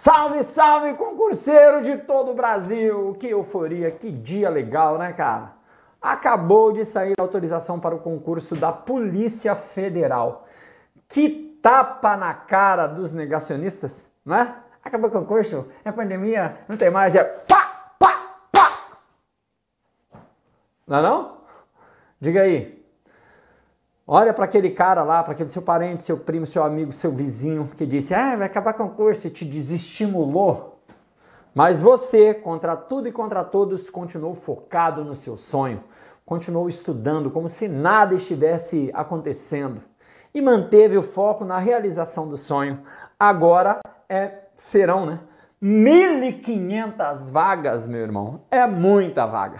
Salve, salve, concurseiro de todo o Brasil! Que euforia, que dia legal, né, cara? Acabou de sair a autorização para o concurso da Polícia Federal. Que tapa na cara dos negacionistas, né? Acabou o concurso, é pandemia, não tem mais, é pá, pá, pá! Não é não? Diga aí, Olha para aquele cara lá, para aquele seu parente, seu primo, seu amigo, seu vizinho que disse: "Ah, vai acabar com o concurso", e te desestimulou. Mas você, contra tudo e contra todos, continuou focado no seu sonho, continuou estudando como se nada estivesse acontecendo e manteve o foco na realização do sonho. Agora é serão, né? 1500 vagas, meu irmão. É muita vaga.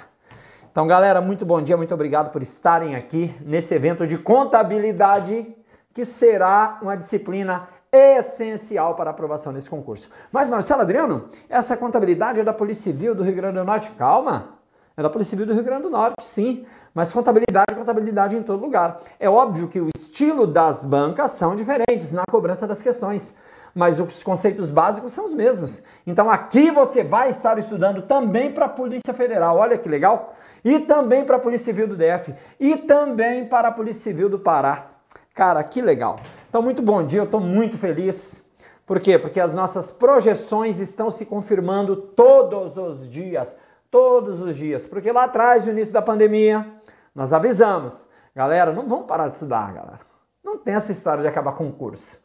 Então, galera, muito bom dia, muito obrigado por estarem aqui nesse evento de contabilidade, que será uma disciplina essencial para a aprovação nesse concurso. Mas, Marcelo Adriano, essa contabilidade é da Polícia Civil do Rio Grande do Norte. Calma, é da Polícia Civil do Rio Grande do Norte, sim. Mas contabilidade contabilidade em todo lugar. É óbvio que o estilo das bancas são diferentes na cobrança das questões mas os conceitos básicos são os mesmos. Então aqui você vai estar estudando também para a Polícia Federal, olha que legal, e também para a Polícia Civil do DF, e também para a Polícia Civil do Pará. Cara, que legal. Então, muito bom dia, eu estou muito feliz. Por quê? Porque as nossas projeções estão se confirmando todos os dias. Todos os dias. Porque lá atrás, no início da pandemia, nós avisamos. Galera, não vamos parar de estudar, galera. Não tem essa história de acabar com o curso.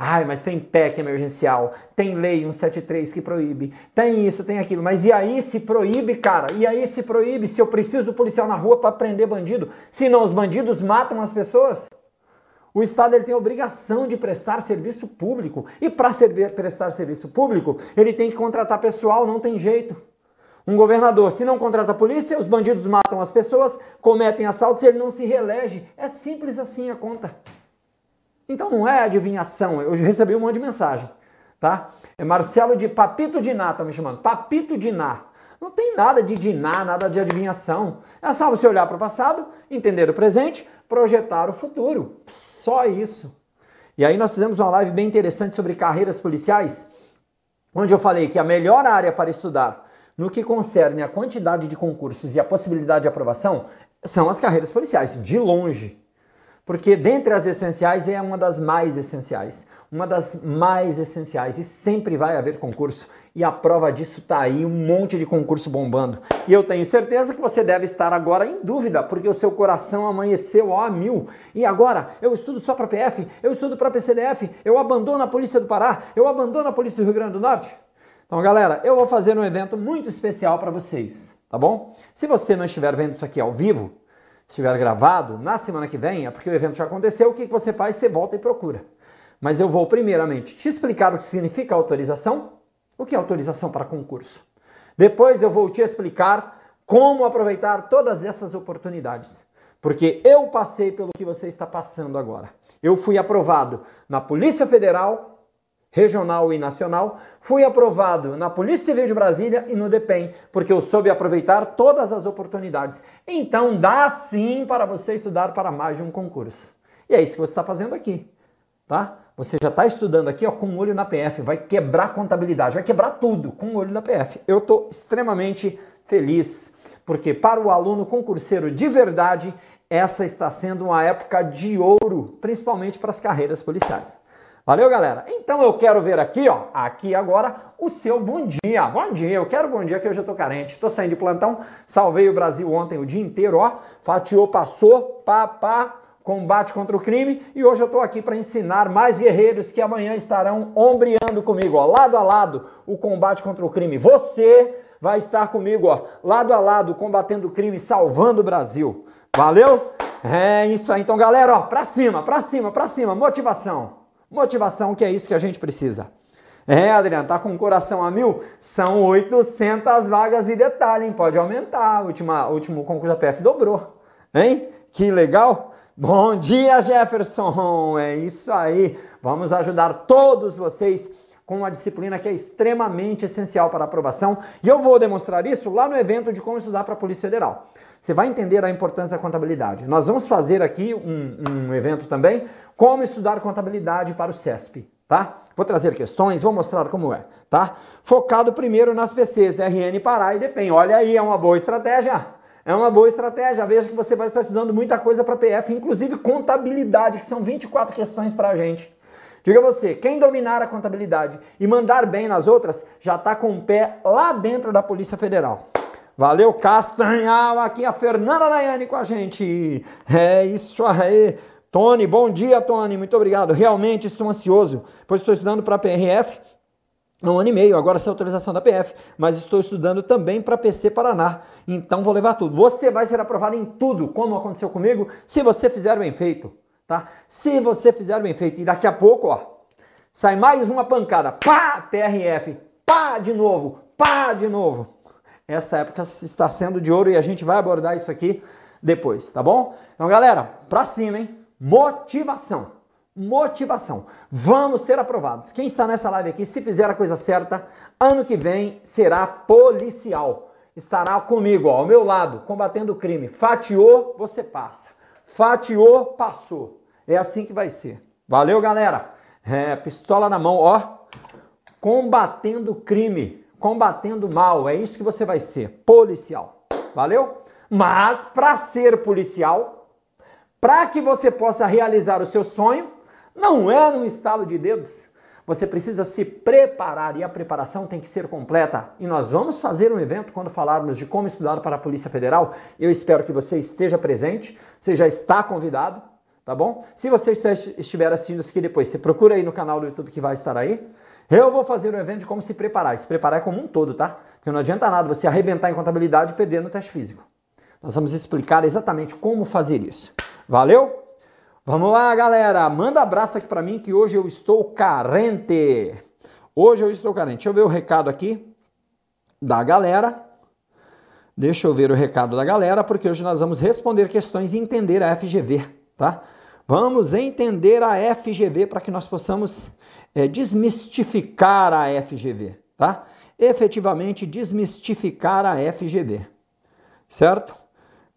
Ai, mas tem PEC emergencial, tem lei 173 que proíbe, tem isso, tem aquilo. Mas e aí se proíbe, cara? E aí se proíbe se eu preciso do policial na rua para prender bandido? Se não, os bandidos matam as pessoas? O Estado ele tem a obrigação de prestar serviço público. E para prestar serviço público, ele tem que contratar pessoal, não tem jeito. Um governador, se não contrata a polícia, os bandidos matam as pessoas, cometem assaltos ele não se reelege. É simples assim a conta. Então não é adivinhação, eu recebi um monte de mensagem, tá? É Marcelo de Papito Diná, tá me chamando. Papito Diná. Não tem nada de diná, nada de adivinhação. É só você olhar para o passado, entender o presente, projetar o futuro. Só isso. E aí nós fizemos uma live bem interessante sobre carreiras policiais, onde eu falei que a melhor área para estudar no que concerne a quantidade de concursos e a possibilidade de aprovação são as carreiras policiais, de longe. Porque dentre as essenciais é uma das mais essenciais. Uma das mais essenciais. E sempre vai haver concurso. E a prova disso está aí, um monte de concurso bombando. E eu tenho certeza que você deve estar agora em dúvida, porque o seu coração amanheceu a mil. E agora, eu estudo só para PF, eu estudo para PCDF, eu abandono a Polícia do Pará, eu abandono a Polícia do Rio Grande do Norte. Então, galera, eu vou fazer um evento muito especial para vocês, tá bom? Se você não estiver vendo isso aqui ao vivo, estiver gravado, na semana que vem, é porque o evento já aconteceu, o que você faz? Você volta e procura. Mas eu vou primeiramente te explicar o que significa autorização, o que é autorização para concurso. Depois eu vou te explicar como aproveitar todas essas oportunidades. Porque eu passei pelo que você está passando agora. Eu fui aprovado na Polícia Federal regional e nacional, fui aprovado na Polícia Civil de Brasília e no DEPEN, porque eu soube aproveitar todas as oportunidades. Então dá sim para você estudar para mais de um concurso. E é isso que você está fazendo aqui, tá? Você já está estudando aqui ó, com um olho na PF, vai quebrar contabilidade, vai quebrar tudo com o olho na PF. Eu estou extremamente feliz, porque para o aluno concurseiro de verdade, essa está sendo uma época de ouro, principalmente para as carreiras policiais. Valeu, galera? Então eu quero ver aqui, ó, aqui agora, o seu bom dia. Bom dia, eu quero bom dia que hoje eu tô carente. Tô saindo de plantão, salvei o Brasil ontem o dia inteiro, ó. Fatiou, passou, pá, pá, combate contra o crime. E hoje eu tô aqui para ensinar mais guerreiros que amanhã estarão ombreando comigo, ó, lado a lado, o combate contra o crime. Você vai estar comigo, ó, lado a lado, combatendo o crime, salvando o Brasil. Valeu? É isso aí. Então, galera, ó, pra cima, pra cima, pra cima. Motivação. Motivação, que é isso que a gente precisa. É, Adriano, tá com o coração a mil? São 800 vagas e detalhe? Pode aumentar. Última, último concurso da PF dobrou. Hein? Que legal. Bom dia, Jefferson. É isso aí. Vamos ajudar todos vocês com uma disciplina que é extremamente essencial para a aprovação. E eu vou demonstrar isso lá no evento de como estudar para a Polícia Federal. Você vai entender a importância da contabilidade. Nós vamos fazer aqui um, um evento também, como estudar contabilidade para o CESP. tá? Vou trazer questões, vou mostrar como é, tá? Focado primeiro nas PCs, RN Pará e DEPEN. Olha aí, é uma boa estratégia. É uma boa estratégia. Veja que você vai estar estudando muita coisa para PF, inclusive contabilidade, que são 24 questões para a gente. Diga você, quem dominar a contabilidade e mandar bem nas outras, já está com o pé lá dentro da Polícia Federal. Valeu, Castanhal, aqui a Fernanda Daiane com a gente. É isso aí. Tony, bom dia, Tony, muito obrigado. Realmente estou ansioso, pois estou estudando para a PRF há um ano e meio, agora sem autorização da PF, mas estou estudando também para PC Paraná, então vou levar tudo. Você vai ser aprovado em tudo, como aconteceu comigo, se você fizer bem feito, tá? Se você fizer bem feito, e daqui a pouco, ó, sai mais uma pancada, pá, PRF, pá, de novo, pá, de novo. Essa época está sendo de ouro e a gente vai abordar isso aqui depois, tá bom? Então, galera, pra cima, hein? Motivação. Motivação. Vamos ser aprovados. Quem está nessa live aqui, se fizer a coisa certa, ano que vem será policial. Estará comigo, ó, ao meu lado, combatendo o crime. Fatiou, você passa. Fatiou, passou. É assim que vai ser. Valeu, galera. É, pistola na mão, ó. Combatendo crime, combatendo mal. É isso que você vai ser. Policial. Valeu? Mas para ser policial, para que você possa realizar o seu sonho, não é num estalo de dedos. Você precisa se preparar e a preparação tem que ser completa. E nós vamos fazer um evento quando falarmos de como estudar para a Polícia Federal. Eu espero que você esteja presente, você já está convidado, tá bom? Se você estiver assistindo isso aqui depois, você procura aí no canal do YouTube que vai estar aí. Eu vou fazer um evento de como se preparar. Se preparar é como um todo, tá? Porque não adianta nada você arrebentar em contabilidade e perder no teste físico. Nós vamos explicar exatamente como fazer isso. Valeu? Vamos lá, galera. Manda abraço aqui para mim que hoje eu estou carente. Hoje eu estou carente. Deixa eu ver o recado aqui da galera. Deixa eu ver o recado da galera, porque hoje nós vamos responder questões e entender a FGV, tá? Vamos entender a FGV para que nós possamos é, desmistificar a FGV, tá? Efetivamente desmistificar a FGV, certo?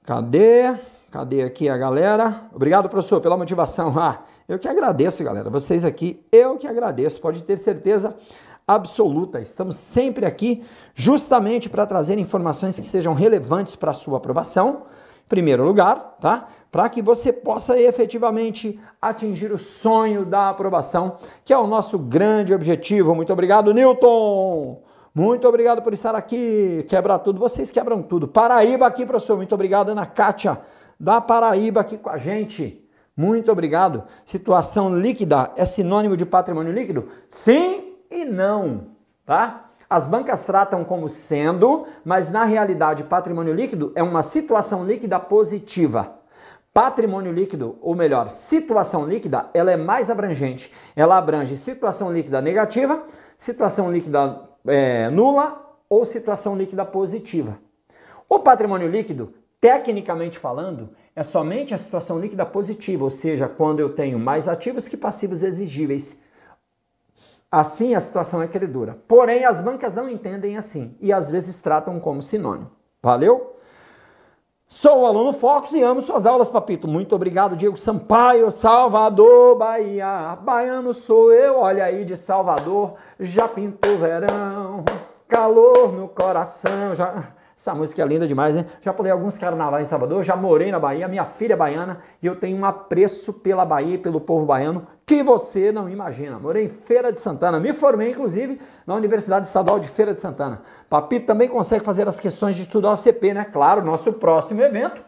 Cadê? Cadê aqui a galera? Obrigado, professor, pela motivação. Ah, eu que agradeço, galera. Vocês aqui, eu que agradeço. Pode ter certeza absoluta. Estamos sempre aqui justamente para trazer informações que sejam relevantes para a sua aprovação. Primeiro lugar, tá? Para que você possa efetivamente atingir o sonho da aprovação, que é o nosso grande objetivo. Muito obrigado, Newton! Muito obrigado por estar aqui. Quebra tudo. Vocês quebram tudo. Paraíba aqui, professor. Muito obrigado, Ana Kátia, da Paraíba aqui com a gente. Muito obrigado. Situação líquida é sinônimo de patrimônio líquido? Sim e não, tá? As bancas tratam como sendo, mas na realidade, patrimônio líquido é uma situação líquida positiva. Patrimônio líquido, ou melhor, situação líquida, ela é mais abrangente. Ela abrange situação líquida negativa, situação líquida é, nula ou situação líquida positiva. O patrimônio líquido, tecnicamente falando, é somente a situação líquida positiva, ou seja, quando eu tenho mais ativos que passivos exigíveis. Assim a situação é credora. Porém, as bancas não entendem assim e às vezes tratam como sinônimo. Valeu? Sou o aluno Focus e amo suas aulas, papito. Muito obrigado, Diego Sampaio, Salvador, Bahia. Baiano sou eu, olha aí de Salvador. Já pintou verão, calor no coração. Já... Essa música é linda demais, né? Já pulei alguns carnavais em Salvador, já morei na Bahia, minha filha é baiana e eu tenho um apreço pela Bahia e pelo povo baiano que você não imagina. Morei em Feira de Santana, me formei inclusive na Universidade Estadual de Feira de Santana. Papito também consegue fazer as questões de estudo OCP, né? Claro, nosso próximo evento.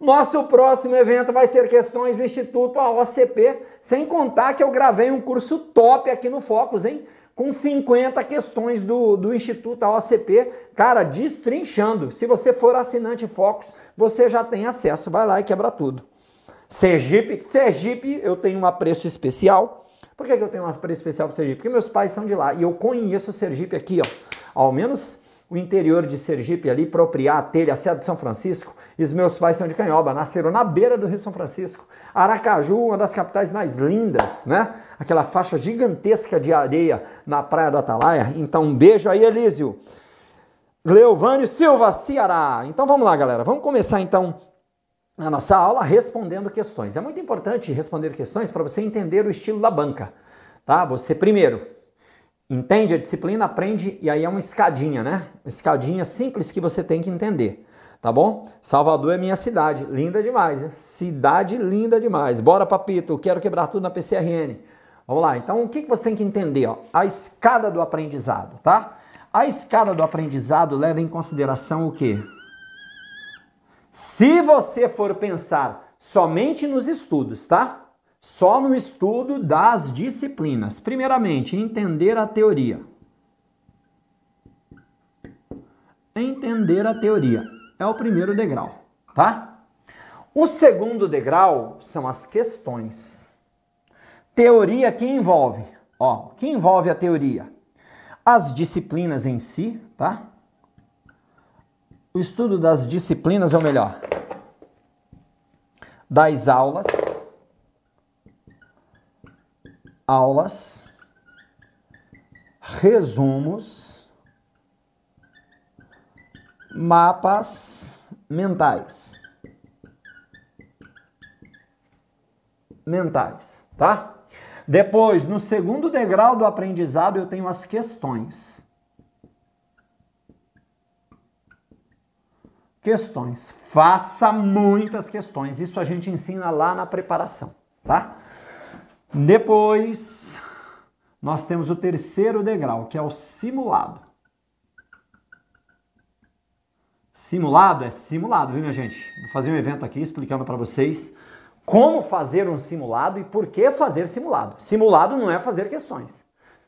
Nosso próximo evento vai ser questões do Instituto AOCP, sem contar que eu gravei um curso top aqui no Focus, hein? com 50 questões do, do Instituto AOCP, cara, destrinchando. Se você for assinante Focus, você já tem acesso, vai lá e quebra tudo. Sergipe, Sergipe, eu tenho um apreço especial. Por que, que eu tenho um apreço especial para Sergipe? Porque meus pais são de lá e eu conheço Sergipe aqui, ó. Ao menos o interior de Sergipe ali, Propriá, Telha, Serra de São Francisco, e os meus pais são de Canhoba, nasceram na beira do Rio São Francisco. Aracaju, uma das capitais mais lindas, né? Aquela faixa gigantesca de areia na praia do Atalaia. Então, um beijo aí, Elísio. Gleovânio Silva, Ceará. Então vamos lá, galera. Vamos começar então a nossa aula respondendo questões. É muito importante responder questões para você entender o estilo da banca. tá? Você primeiro entende a disciplina, aprende e aí é uma escadinha, né? Uma escadinha simples que você tem que entender, tá bom? Salvador é minha cidade, linda demais, né? cidade linda demais. Bora, papito, quero quebrar tudo na PCRN. Vamos lá, então o que você tem que entender? Ó? A escada do aprendizado, tá? A escada do aprendizado leva em consideração o quê? Se você for pensar somente nos estudos, tá? Só no estudo das disciplinas. Primeiramente, entender a teoria. Entender a teoria é o primeiro degrau, tá? O segundo degrau são as questões. Teoria que envolve, ó, que envolve a teoria? As disciplinas em si, tá? O estudo das disciplinas é o melhor. Das aulas aulas, resumos, mapas mentais. Mentais, tá? Depois, no segundo degrau do aprendizado, eu tenho as questões. Questões. Faça muitas questões. Isso a gente ensina lá na preparação, tá? Depois, nós temos o terceiro degrau, que é o simulado. Simulado é simulado, viu, minha gente? Vou fazer um evento aqui explicando para vocês como fazer um simulado e por que fazer simulado. Simulado não é fazer questões.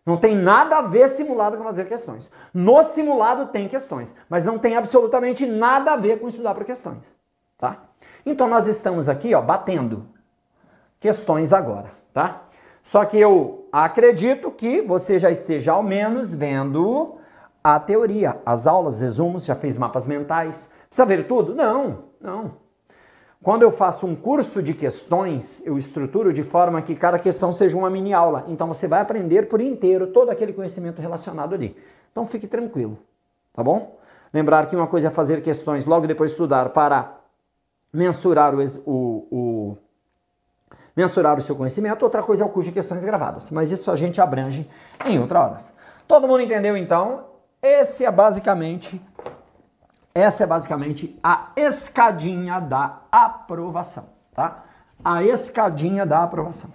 Não tem nada a ver simulado com fazer questões. No simulado tem questões, mas não tem absolutamente nada a ver com estudar por questões, tá? Então nós estamos aqui, ó, batendo questões agora tá? Só que eu acredito que você já esteja ao menos vendo a teoria, as aulas, resumos, já fez mapas mentais. Precisa ver tudo? Não, não. Quando eu faço um curso de questões, eu estruturo de forma que cada questão seja uma mini aula. Então você vai aprender por inteiro todo aquele conhecimento relacionado ali. Então fique tranquilo, tá bom? Lembrar que uma coisa é fazer questões logo depois de estudar para mensurar o, o, o mensurar o seu conhecimento, outra coisa é o curso de questões gravadas, mas isso a gente abrange em outra hora. Todo mundo entendeu então? Esse é basicamente essa é basicamente a escadinha da aprovação, tá? A escadinha da aprovação.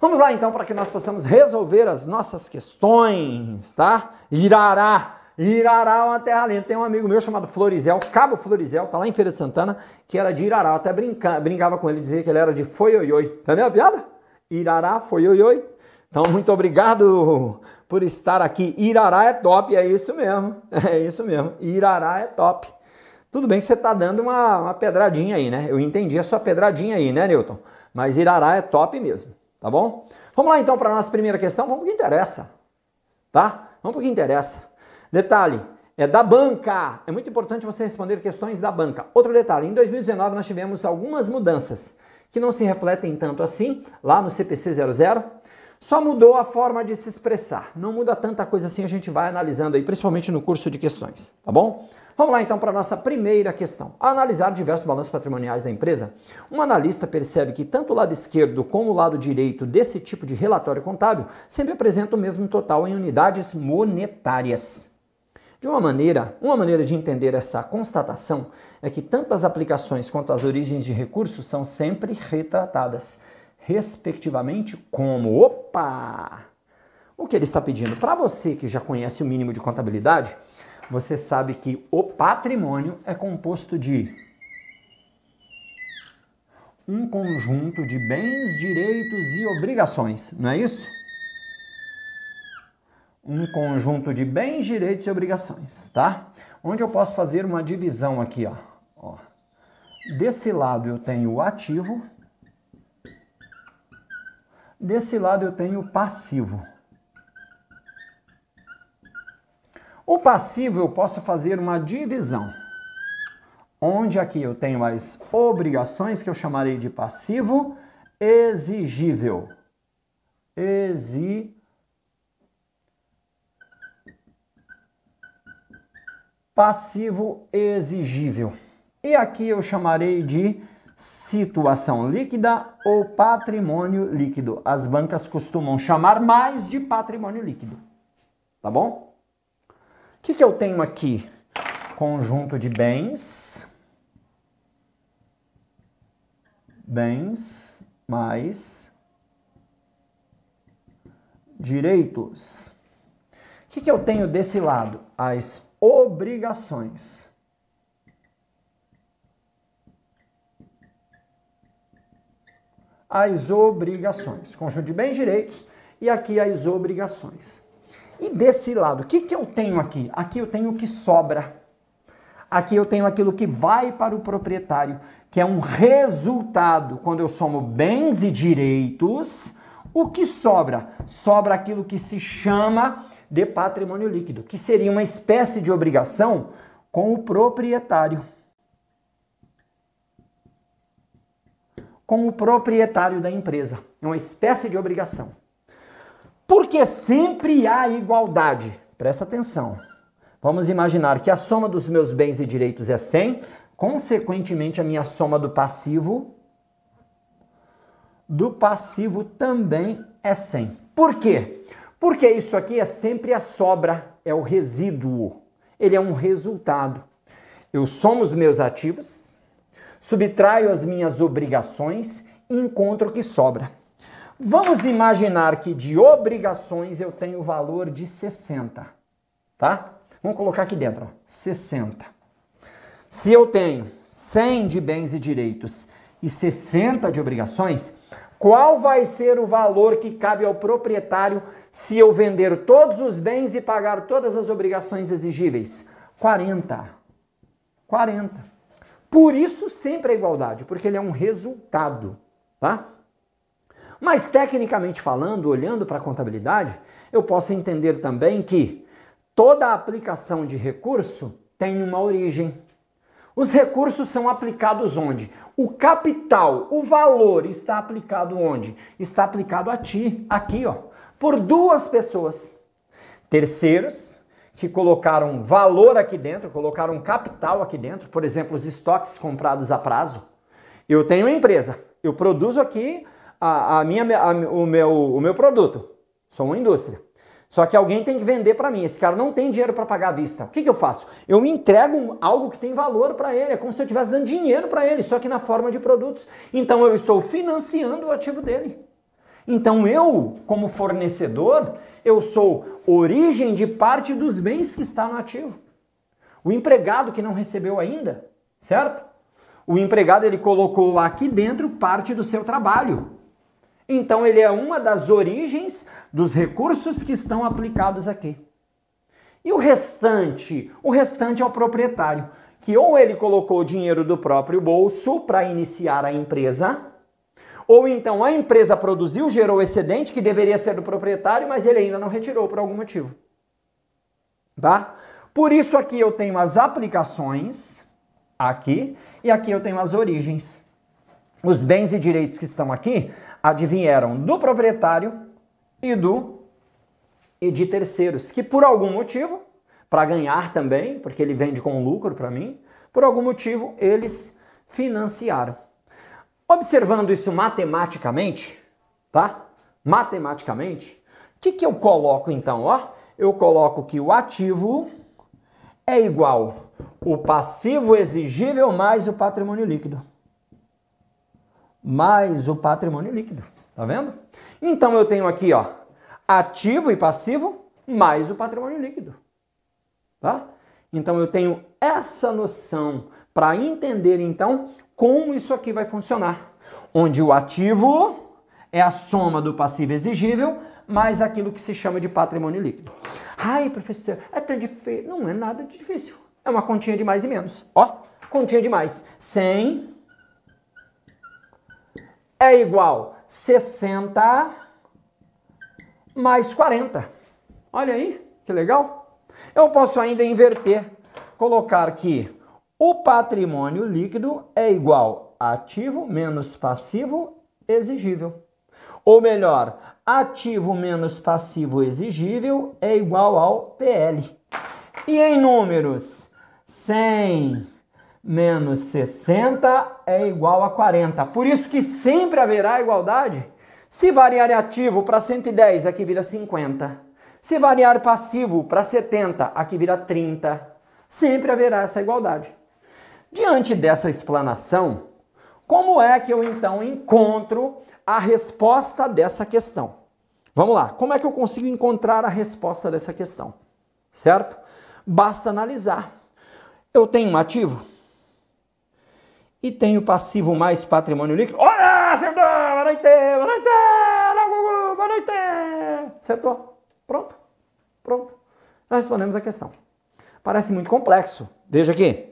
Vamos lá então para que nós possamos resolver as nossas questões, tá? Irará Irará é uma terra linda. Tem um amigo meu chamado Florizel, Cabo Florizel, tá lá em Feira de Santana, que era de Irará. Eu até brinca, brincava com ele, dizia que ele era de Foioioi. Entendeu a piada? Irará, Foioioi. Então, muito obrigado por estar aqui. Irará é top, é isso mesmo. É isso mesmo. Irará é top. Tudo bem que você está dando uma, uma pedradinha aí, né? Eu entendi a sua pedradinha aí, né, Newton? Mas Irará é top mesmo, tá bom? Vamos lá então para a nossa primeira questão. Vamos para o que interessa, tá? Vamos para o que interessa. Detalhe, é da banca. É muito importante você responder questões da banca. Outro detalhe, em 2019 nós tivemos algumas mudanças que não se refletem tanto assim lá no CPC 00. Só mudou a forma de se expressar. Não muda tanta coisa assim, a gente vai analisando aí, principalmente no curso de questões, tá bom? Vamos lá então para a nossa primeira questão. Ao analisar diversos balanços patrimoniais da empresa, um analista percebe que tanto o lado esquerdo como o lado direito desse tipo de relatório contábil sempre apresentam o mesmo total em unidades monetárias. De uma maneira, uma maneira de entender essa constatação é que tanto as aplicações quanto as origens de recursos são sempre retratadas, respectivamente, como opa! O que ele está pedindo? Para você que já conhece o mínimo de contabilidade, você sabe que o patrimônio é composto de um conjunto de bens, direitos e obrigações, não é isso? um conjunto de bens, direitos e obrigações, tá? Onde eu posso fazer uma divisão aqui, ó. ó. Desse lado eu tenho o ativo, desse lado eu tenho o passivo. O passivo eu posso fazer uma divisão, onde aqui eu tenho as obrigações que eu chamarei de passivo exigível. Exigível passivo exigível. E aqui eu chamarei de situação líquida ou patrimônio líquido. As bancas costumam chamar mais de patrimônio líquido. Tá bom? O que, que eu tenho aqui? Conjunto de bens. Bens mais direitos. O que, que eu tenho desse lado? As obrigações. As obrigações. Conjunto de bens e direitos e aqui as obrigações. E desse lado, o que, que eu tenho aqui? Aqui eu tenho o que sobra. Aqui eu tenho aquilo que vai para o proprietário, que é um resultado. Quando eu somo bens e direitos, o que sobra? Sobra aquilo que se chama de patrimônio líquido, que seria uma espécie de obrigação com o proprietário. Com o proprietário da empresa. É uma espécie de obrigação. Porque sempre há igualdade. Presta atenção. Vamos imaginar que a soma dos meus bens e direitos é 100, consequentemente a minha soma do passivo do passivo também é 100. Por quê? Porque isso aqui é sempre a sobra, é o resíduo. Ele é um resultado. Eu somo os meus ativos, subtraio as minhas obrigações e encontro o que sobra. Vamos imaginar que de obrigações eu tenho o valor de 60, tá? Vamos colocar aqui dentro, ó, 60. Se eu tenho 100 de bens e direitos e 60 de obrigações, qual vai ser o valor que cabe ao proprietário se eu vender todos os bens e pagar todas as obrigações exigíveis? 40. 40. Por isso sempre a igualdade, porque ele é um resultado, tá? Mas tecnicamente falando, olhando para a contabilidade, eu posso entender também que toda aplicação de recurso tem uma origem. Os recursos são aplicados onde? O capital, o valor está aplicado onde? Está aplicado a ti, aqui, ó, por duas pessoas. Terceiros, que colocaram valor aqui dentro, colocaram capital aqui dentro, por exemplo, os estoques comprados a prazo. Eu tenho uma empresa, eu produzo aqui a, a minha, a, o, meu, o meu produto, sou uma indústria. Só que alguém tem que vender para mim. Esse cara não tem dinheiro para pagar à vista. O que, que eu faço? Eu me entrego algo que tem valor para ele. É como se eu estivesse dando dinheiro para ele, só que na forma de produtos. Então eu estou financiando o ativo dele. Então eu, como fornecedor, eu sou origem de parte dos bens que está no ativo. O empregado que não recebeu ainda, certo? O empregado ele colocou aqui dentro parte do seu trabalho. Então ele é uma das origens dos recursos que estão aplicados aqui. E o restante? O restante é o proprietário, que ou ele colocou o dinheiro do próprio bolso para iniciar a empresa, ou então a empresa produziu, gerou excedente que deveria ser do proprietário, mas ele ainda não retirou por algum motivo. Tá? Por isso aqui eu tenho as aplicações, aqui, e aqui eu tenho as origens. Os bens e direitos que estão aqui advieram do proprietário e do e de terceiros, que por algum motivo, para ganhar também, porque ele vende com lucro para mim, por algum motivo eles financiaram. Observando isso matematicamente, tá? Matematicamente, o que, que eu coloco então? Ó, eu coloco que o ativo é igual o passivo exigível mais o patrimônio líquido. Mais o patrimônio líquido. Tá vendo? Então eu tenho aqui, ó, ativo e passivo mais o patrimônio líquido. Tá? Então eu tenho essa noção para entender então como isso aqui vai funcionar. Onde o ativo é a soma do passivo exigível mais aquilo que se chama de patrimônio líquido. Ai, professor, é tão difícil. Não é nada difícil. É uma continha de mais e menos. Ó, continha de mais. 100 é igual 60 mais 40. Olha aí, que legal. Eu posso ainda inverter, colocar que o patrimônio líquido é igual ativo menos passivo exigível. Ou melhor, ativo menos passivo exigível é igual ao PL. E em números, 100 menos 60 é igual a 40. Por isso que sempre haverá igualdade. Se variar ativo para 110, aqui vira 50. Se variar passivo para 70, aqui vira 30. Sempre haverá essa igualdade. Diante dessa explanação, como é que eu então encontro a resposta dessa questão? Vamos lá, como é que eu consigo encontrar a resposta dessa questão? Certo? Basta analisar. Eu tenho um ativo e tenho passivo mais patrimônio líquido. Olha, acertou! Boa noite! Boa noite! Boa noite! Acertou? Pronto? Pronto. Já respondemos a questão. Parece muito complexo. Veja aqui.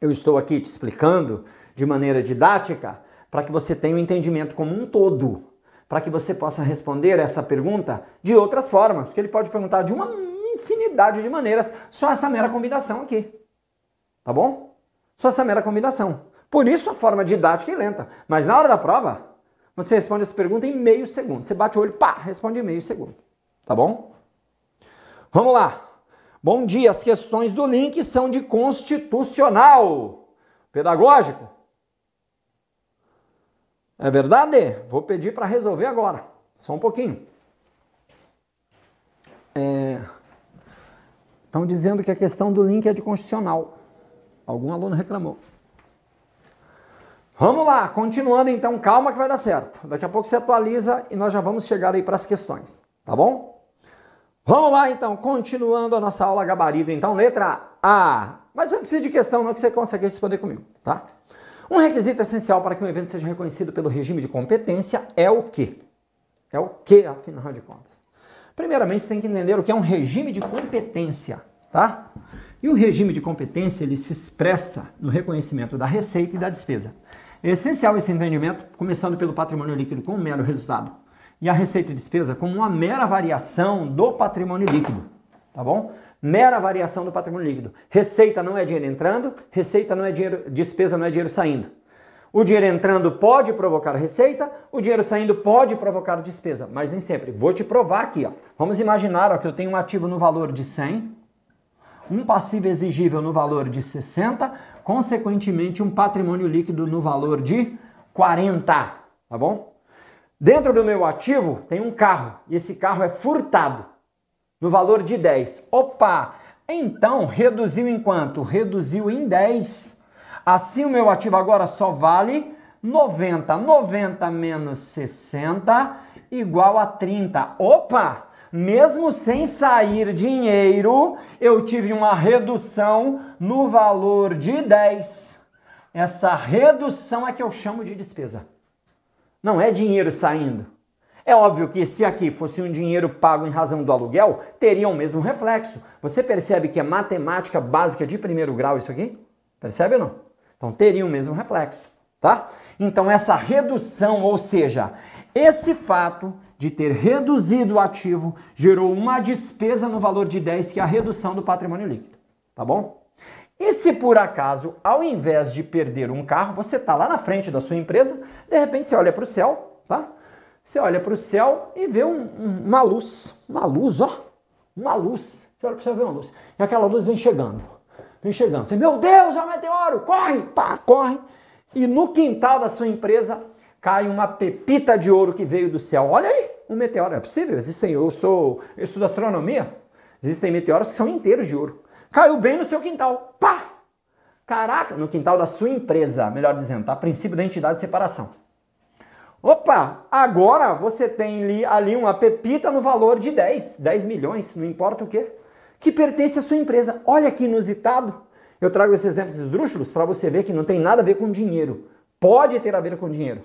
Eu estou aqui te explicando de maneira didática para que você tenha um entendimento como um todo, para que você possa responder essa pergunta de outras formas, porque ele pode perguntar de uma infinidade de maneiras, só essa mera combinação aqui. Tá bom? Só essa mera combinação. Por isso a forma didática é lenta. Mas na hora da prova, você responde essa pergunta em meio segundo. Você bate o olho, pá, responde em meio segundo. Tá bom? Vamos lá. Bom dia, as questões do link são de constitucional. Pedagógico? É verdade? Vou pedir para resolver agora. Só um pouquinho. É... Estão dizendo que a questão do link é de constitucional. Algum aluno reclamou. Vamos lá, continuando então, calma que vai dar certo. Daqui a pouco você atualiza e nós já vamos chegar aí para as questões, tá bom? Vamos lá então, continuando a nossa aula gabarito. Então, letra A. Mas não precisa de questão não que você consegue responder comigo, tá? Um requisito essencial para que um evento seja reconhecido pelo regime de competência é o quê? É o quê, afinal de contas? Primeiramente, você tem que entender o que é um regime de competência, tá? E o regime de competência, ele se expressa no reconhecimento da receita e da despesa. É essencial esse entendimento, começando pelo patrimônio líquido como mero resultado e a receita e despesa como uma mera variação do patrimônio líquido, tá bom? Mera variação do patrimônio líquido. Receita não é dinheiro entrando, receita não é dinheiro, despesa não é dinheiro saindo. O dinheiro entrando pode provocar receita, o dinheiro saindo pode provocar despesa, mas nem sempre. Vou te provar aqui, ó. Vamos imaginar ó, que eu tenho um ativo no valor de 100, um passivo exigível no valor de 60, consequentemente um patrimônio líquido no valor de 40, tá bom? Dentro do meu ativo tem um carro e esse carro é furtado no valor de 10. Opa! Então reduziu em quanto? Reduziu em 10. Assim o meu ativo agora só vale 90. 90 menos 60 igual a 30. Opa! Mesmo sem sair dinheiro, eu tive uma redução no valor de 10. Essa redução é que eu chamo de despesa. Não é dinheiro saindo. É óbvio que se aqui fosse um dinheiro pago em razão do aluguel, teria o mesmo reflexo. Você percebe que é matemática básica de primeiro grau isso aqui? Percebe ou não? Então teria o mesmo reflexo, tá? Então essa redução, ou seja, esse fato de ter reduzido o ativo gerou uma despesa no valor de 10, que é a redução do patrimônio líquido, tá bom? E se por acaso, ao invés de perder um carro, você está lá na frente da sua empresa, de repente você olha para o céu, tá? Você olha para o céu e vê um, um, uma luz, uma luz, ó, uma luz. Você olha para o céu e vê uma luz. E aquela luz vem chegando, vem chegando. Você, meu Deus, é um meteoro, corre, pá, corre. E no quintal da sua empresa cai uma pepita de ouro que veio do céu. Olha aí, um meteoro. É possível? Existem, eu sou, eu estudo astronomia, existem meteoros que são inteiros de ouro. Caiu bem no seu quintal. Pá! Caraca, no quintal da sua empresa, melhor dizendo, tá? Princípio da entidade de separação. Opa, agora você tem ali, uma pepita no valor de 10, 10 milhões, não importa o quê, que pertence à sua empresa. Olha que inusitado. Eu trago esses exemplos esdrúxulos para você ver que não tem nada a ver com dinheiro. Pode ter a ver com dinheiro.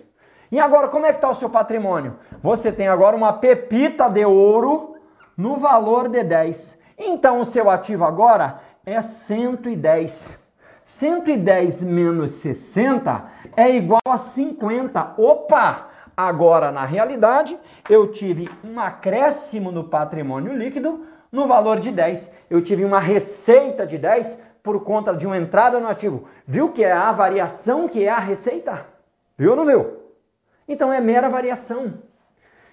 E agora, como é que está o seu patrimônio? Você tem agora uma pepita de ouro no valor de 10. Então o seu ativo agora é 110. 110 menos 60 é igual a 50. Opa! Agora, na realidade, eu tive um acréscimo no patrimônio líquido no valor de 10. Eu tive uma receita de 10 por conta de uma entrada no ativo. Viu que é a variação que é a receita? Viu ou não viu? Então é mera variação.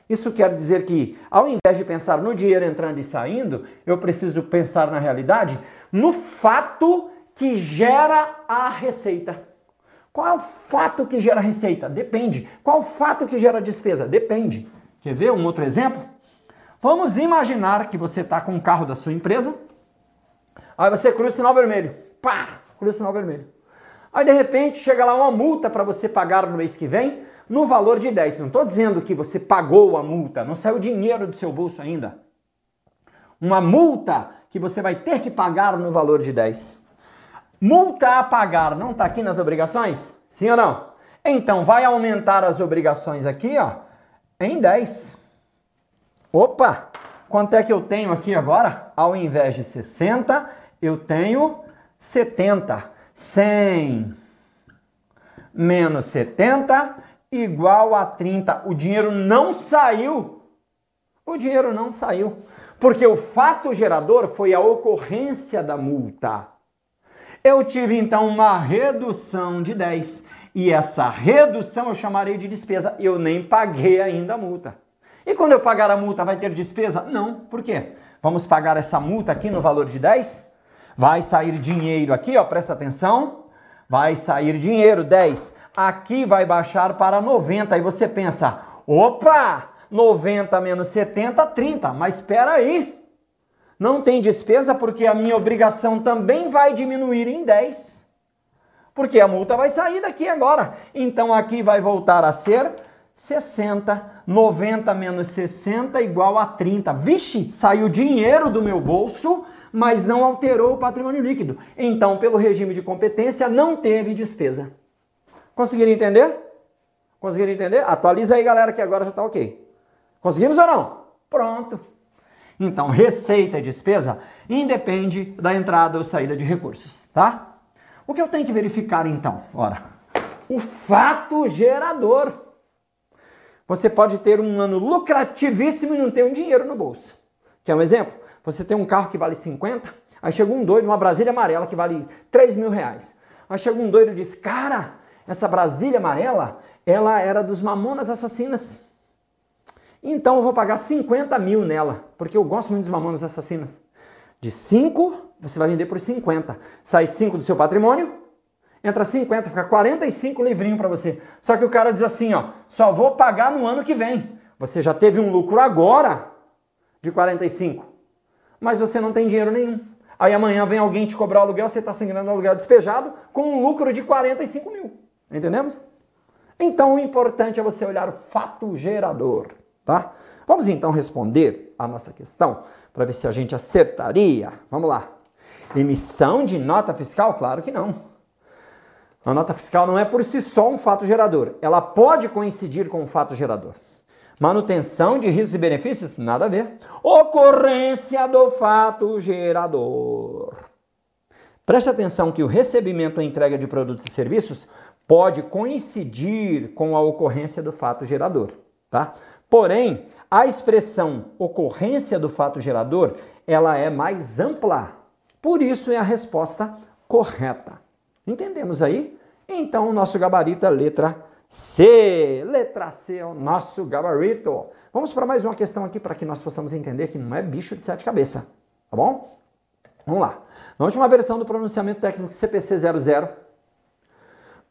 Isso quer dizer que, ao invés de pensar no dinheiro entrando e saindo, eu preciso pensar na realidade, no fato que gera a receita. Qual é o fato que gera receita? Depende. Qual é o fato que gera despesa? Depende. Quer ver um outro exemplo? Vamos imaginar que você está com um carro da sua empresa, aí você cruza o sinal vermelho. Pá! Cruza o sinal vermelho. Aí de repente chega lá uma multa para você pagar no mês que vem no valor de 10. Não estou dizendo que você pagou a multa, não saiu dinheiro do seu bolso ainda. Uma multa que você vai ter que pagar no valor de 10. Multa a pagar não está aqui nas obrigações? Sim ou não? Então vai aumentar as obrigações aqui, ó, em 10. Opa! Quanto é que eu tenho aqui agora? Ao invés de 60, eu tenho 70. 100 menos 70 igual a 30. O dinheiro não saiu. O dinheiro não saiu. Porque o fato gerador foi a ocorrência da multa. Eu tive então uma redução de 10 e essa redução eu chamarei de despesa. Eu nem paguei ainda a multa. E quando eu pagar a multa, vai ter despesa? Não. Por quê? Vamos pagar essa multa aqui no valor de 10? Vai sair dinheiro aqui, ó, presta atenção. Vai sair dinheiro 10. Aqui vai baixar para 90. Aí você pensa: "Opa! 90 menos 70, 30". Mas espera aí. Não tem despesa porque a minha obrigação também vai diminuir em 10. Porque a multa vai sair daqui agora. Então aqui vai voltar a ser 60. 90 menos 60 igual a 30. Vixe, saiu dinheiro do meu bolso, mas não alterou o patrimônio líquido. Então, pelo regime de competência, não teve despesa. Conseguiram entender? Conseguiram entender? Atualiza aí, galera, que agora já está ok. Conseguimos ou não? Pronto. Então, receita e despesa independe da entrada ou saída de recursos, tá? O que eu tenho que verificar então? Ora, o fato gerador. Você pode ter um ano lucrativíssimo e não ter um dinheiro no bolso. Quer um exemplo? Você tem um carro que vale 50, aí chegou um doido, uma Brasília amarela que vale 3 mil reais. Aí chegou um doido e disse, cara, essa Brasília amarela, ela era dos Mamonas Assassinas. Então eu vou pagar 50 mil nela, porque eu gosto muito dos Mamonas Assassinas. De 5, você vai vender por 50. Sai 5 do seu patrimônio, entra 50, fica 45 livrinho para você. Só que o cara diz assim, ó, só vou pagar no ano que vem. Você já teve um lucro agora de 45, mas você não tem dinheiro nenhum. Aí amanhã vem alguém te cobrar o aluguel, você está sem grana no aluguel despejado, com um lucro de 45 mil. Entendemos? Então o importante é você olhar o fato gerador tá? Vamos então responder a nossa questão para ver se a gente acertaria. Vamos lá. Emissão de nota fiscal? Claro que não. A nota fiscal não é por si só um fato gerador. Ela pode coincidir com um fato gerador. Manutenção de riscos e benefícios? Nada a ver. Ocorrência do fato gerador. Preste atenção que o recebimento ou entrega de produtos e serviços pode coincidir com a ocorrência do fato gerador, tá? Porém, a expressão ocorrência do fato gerador, ela é mais ampla. Por isso é a resposta correta. Entendemos aí? Então, o nosso gabarito é letra C. Letra C é o nosso gabarito. Vamos para mais uma questão aqui para que nós possamos entender que não é bicho de sete cabeças. Tá bom? Vamos lá. Na última versão do pronunciamento técnico CPC 00,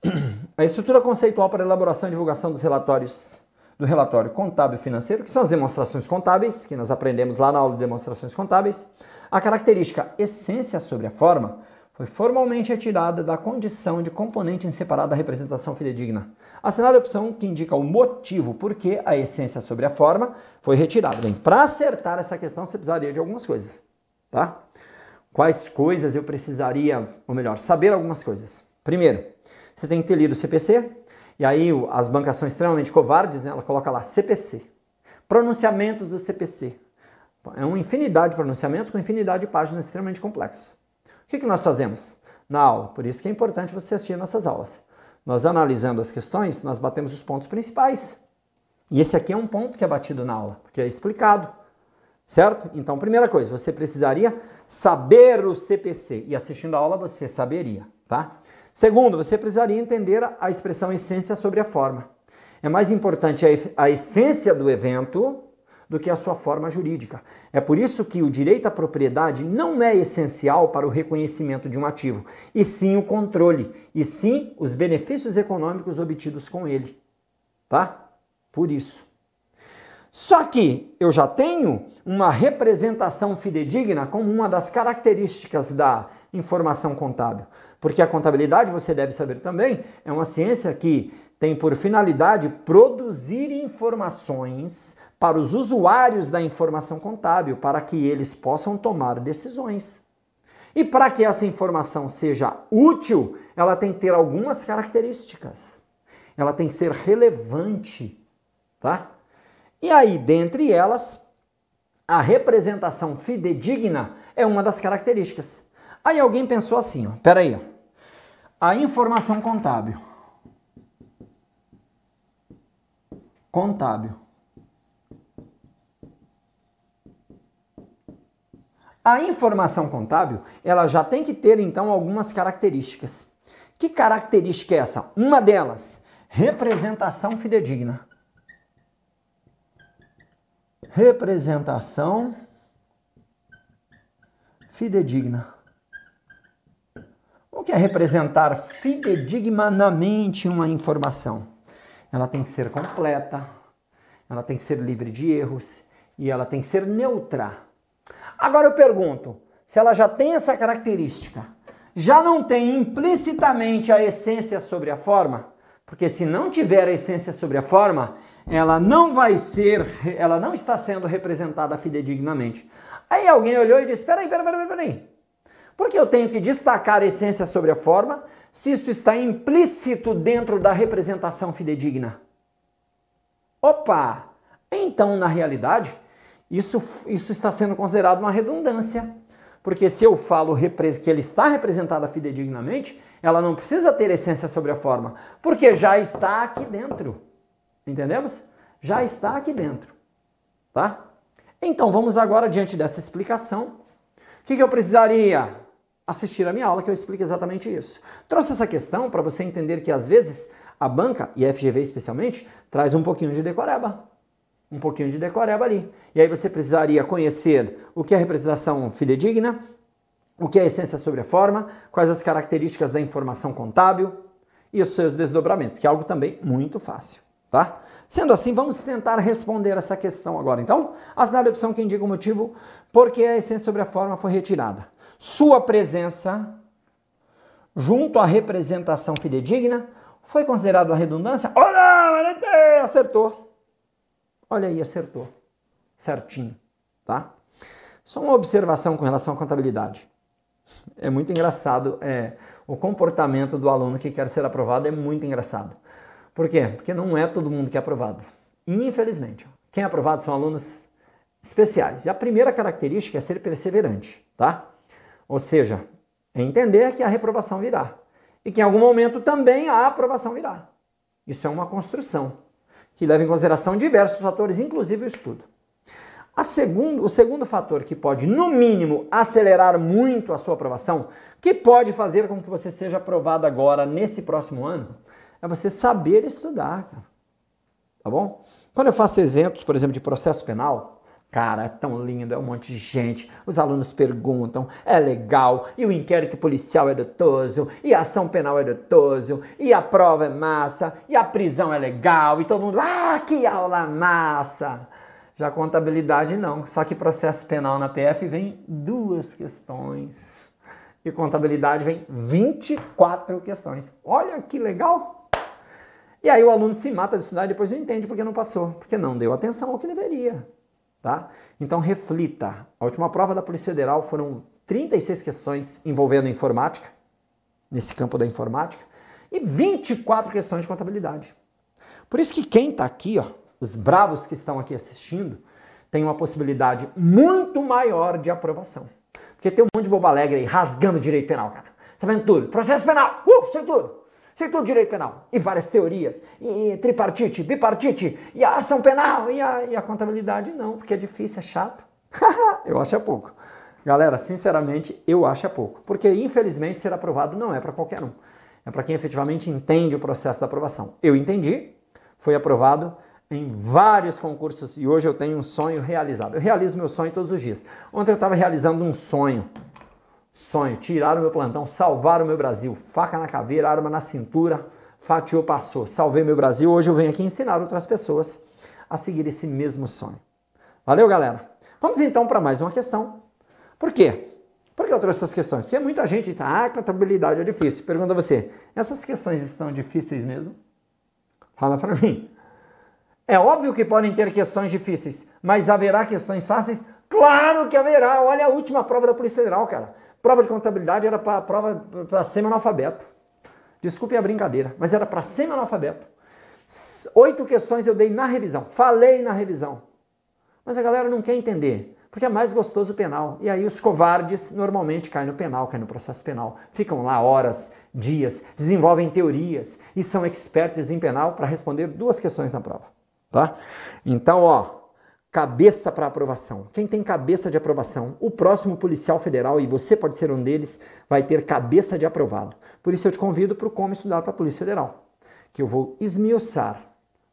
a estrutura conceitual para elaboração e divulgação dos relatórios do relatório contábil financeiro, que são as demonstrações contábeis, que nós aprendemos lá na aula de demonstrações contábeis. A característica essência sobre a forma foi formalmente retirada da condição de componente separado da representação fidedigna. Assinale a opção que indica o motivo por que a essência sobre a forma foi retirada. Bem, para acertar essa questão, você precisaria de algumas coisas, tá? Quais coisas eu precisaria, ou melhor, saber algumas coisas. Primeiro, você tem que ter lido o CPC, e aí as bancas são extremamente covardes, né? Ela coloca lá CPC. Pronunciamentos do CPC. É uma infinidade de pronunciamentos com infinidade de páginas extremamente complexos. O que, que nós fazemos na aula? Por isso que é importante você assistir nossas aulas. Nós analisando as questões, nós batemos os pontos principais. E esse aqui é um ponto que é batido na aula, porque é explicado. Certo? Então, primeira coisa, você precisaria saber o CPC. E assistindo a aula você saberia, tá? Segundo, você precisaria entender a expressão essência sobre a forma. É mais importante a essência do evento do que a sua forma jurídica. É por isso que o direito à propriedade não é essencial para o reconhecimento de um ativo, e sim o controle, e sim os benefícios econômicos obtidos com ele. Tá? Por isso. Só que eu já tenho uma representação fidedigna como uma das características da informação contábil. Porque a contabilidade, você deve saber também, é uma ciência que tem por finalidade produzir informações para os usuários da informação contábil, para que eles possam tomar decisões. E para que essa informação seja útil, ela tem que ter algumas características. Ela tem que ser relevante, tá? E aí, dentre elas, a representação fidedigna é uma das características. Aí alguém pensou assim, ó, peraí, ó, a informação contábil. Contábil. A informação contábil, ela já tem que ter então algumas características. Que característica é essa? Uma delas, representação fidedigna representação fidedigna. O que é representar fidedignamente uma informação? Ela tem que ser completa, ela tem que ser livre de erros e ela tem que ser neutra. Agora eu pergunto, se ela já tem essa característica, já não tem implicitamente a essência sobre a forma? Porque se não tiver a essência sobre a forma, ela não vai ser, ela não está sendo representada fidedignamente. Aí alguém olhou e disse: peraí, peraí, peraí, peraí. Por que eu tenho que destacar a essência sobre a forma se isso está implícito dentro da representação fidedigna? Opa! Então, na realidade, isso, isso está sendo considerado uma redundância. Porque se eu falo que ele está representado fidedignamente, ela não precisa ter essência sobre a forma, porque já está aqui dentro. Entendemos? Já está aqui dentro. Tá? Então vamos agora, diante dessa explicação, o que, que eu precisaria? Assistir a minha aula que eu explico exatamente isso. Trouxe essa questão para você entender que às vezes a banca, e a FGV especialmente, traz um pouquinho de decoreba. Um pouquinho de decoreba ali. E aí você precisaria conhecer o que é representação fidedigna, o que é a essência sobre a forma, quais as características da informação contábil e os seus desdobramentos, que é algo também muito fácil tá? Sendo assim, vamos tentar responder essa questão agora. Então, assinale a opção que indica o motivo porque a essência sobre a forma foi retirada. Sua presença junto à representação fidedigna foi considerado a redundância? Olha, acertou. Olha aí, acertou. Certinho, tá? Só uma observação com relação à contabilidade. É muito engraçado, é, o comportamento do aluno que quer ser aprovado é muito engraçado. Por quê? Porque não é todo mundo que é aprovado. Infelizmente. Quem é aprovado são alunos especiais. E a primeira característica é ser perseverante, tá? Ou seja, é entender que a reprovação virá. E que em algum momento também a aprovação virá. Isso é uma construção que leva em consideração diversos fatores, inclusive o estudo. Segundo, o segundo fator que pode, no mínimo, acelerar muito a sua aprovação, que pode fazer com que você seja aprovado agora, nesse próximo ano, é você saber estudar, cara. Tá bom? Quando eu faço eventos, por exemplo, de processo penal, cara, é tão lindo, é um monte de gente, os alunos perguntam, é legal, e o inquérito policial é dotoso, e a ação penal é dotoso, e a prova é massa, e a prisão é legal, e todo mundo, ah, que aula massa! Já contabilidade não, só que processo penal na PF vem duas questões. E contabilidade vem 24 questões. Olha que legal! E aí o aluno se mata de estudar e depois não entende porque não passou, porque não deu atenção ao que deveria. Tá? Então reflita. A última prova da Polícia Federal foram 36 questões envolvendo informática, nesse campo da informática, e 24 questões de contabilidade. Por isso que quem está aqui, ó, os bravos que estão aqui assistindo, tem uma possibilidade muito maior de aprovação. Porque tem um monte de boba alegre aí rasgando direito penal, cara. Sabendo tudo. Processo penal, uh, sei tudo. Tudo direito penal. E várias teorias. E, tripartite, bipartite, e a ação penal, e a, e a contabilidade. Não, porque é difícil, é chato. eu acho é pouco. Galera, sinceramente, eu acho é pouco. Porque, infelizmente, ser aprovado não é para qualquer um. É para quem efetivamente entende o processo da aprovação. Eu entendi, foi aprovado, em vários concursos e hoje eu tenho um sonho realizado. Eu realizo meu sonho todos os dias. Ontem eu estava realizando um sonho. Sonho, tirar o meu plantão, salvar o meu Brasil. Faca na caveira, arma na cintura, fatiou, passou. Salvei meu Brasil. Hoje eu venho aqui ensinar outras pessoas a seguir esse mesmo sonho. Valeu, galera? Vamos então para mais uma questão. Por quê? Por que eu trouxe essas questões? Porque muita gente diz, ah, contabilidade é difícil. Pergunta você, essas questões estão difíceis mesmo? Fala para mim. É óbvio que podem ter questões difíceis, mas haverá questões fáceis? Claro que haverá. Olha a última prova da Polícia Federal, cara. Prova de contabilidade era para prova para semi-analfabeto. Desculpe a brincadeira, mas era para semi-analfabeto. Oito questões eu dei na revisão, falei na revisão. Mas a galera não quer entender, porque é mais gostoso o penal. E aí os covardes normalmente caem no penal, caem no processo penal. Ficam lá horas, dias, desenvolvem teorias e são expertos em penal para responder duas questões na prova tá? Então, ó, cabeça para aprovação. Quem tem cabeça de aprovação, o próximo policial federal, e você pode ser um deles, vai ter cabeça de aprovado. Por isso eu te convido para o Como Estudar para a Polícia Federal, que eu vou esmiuçar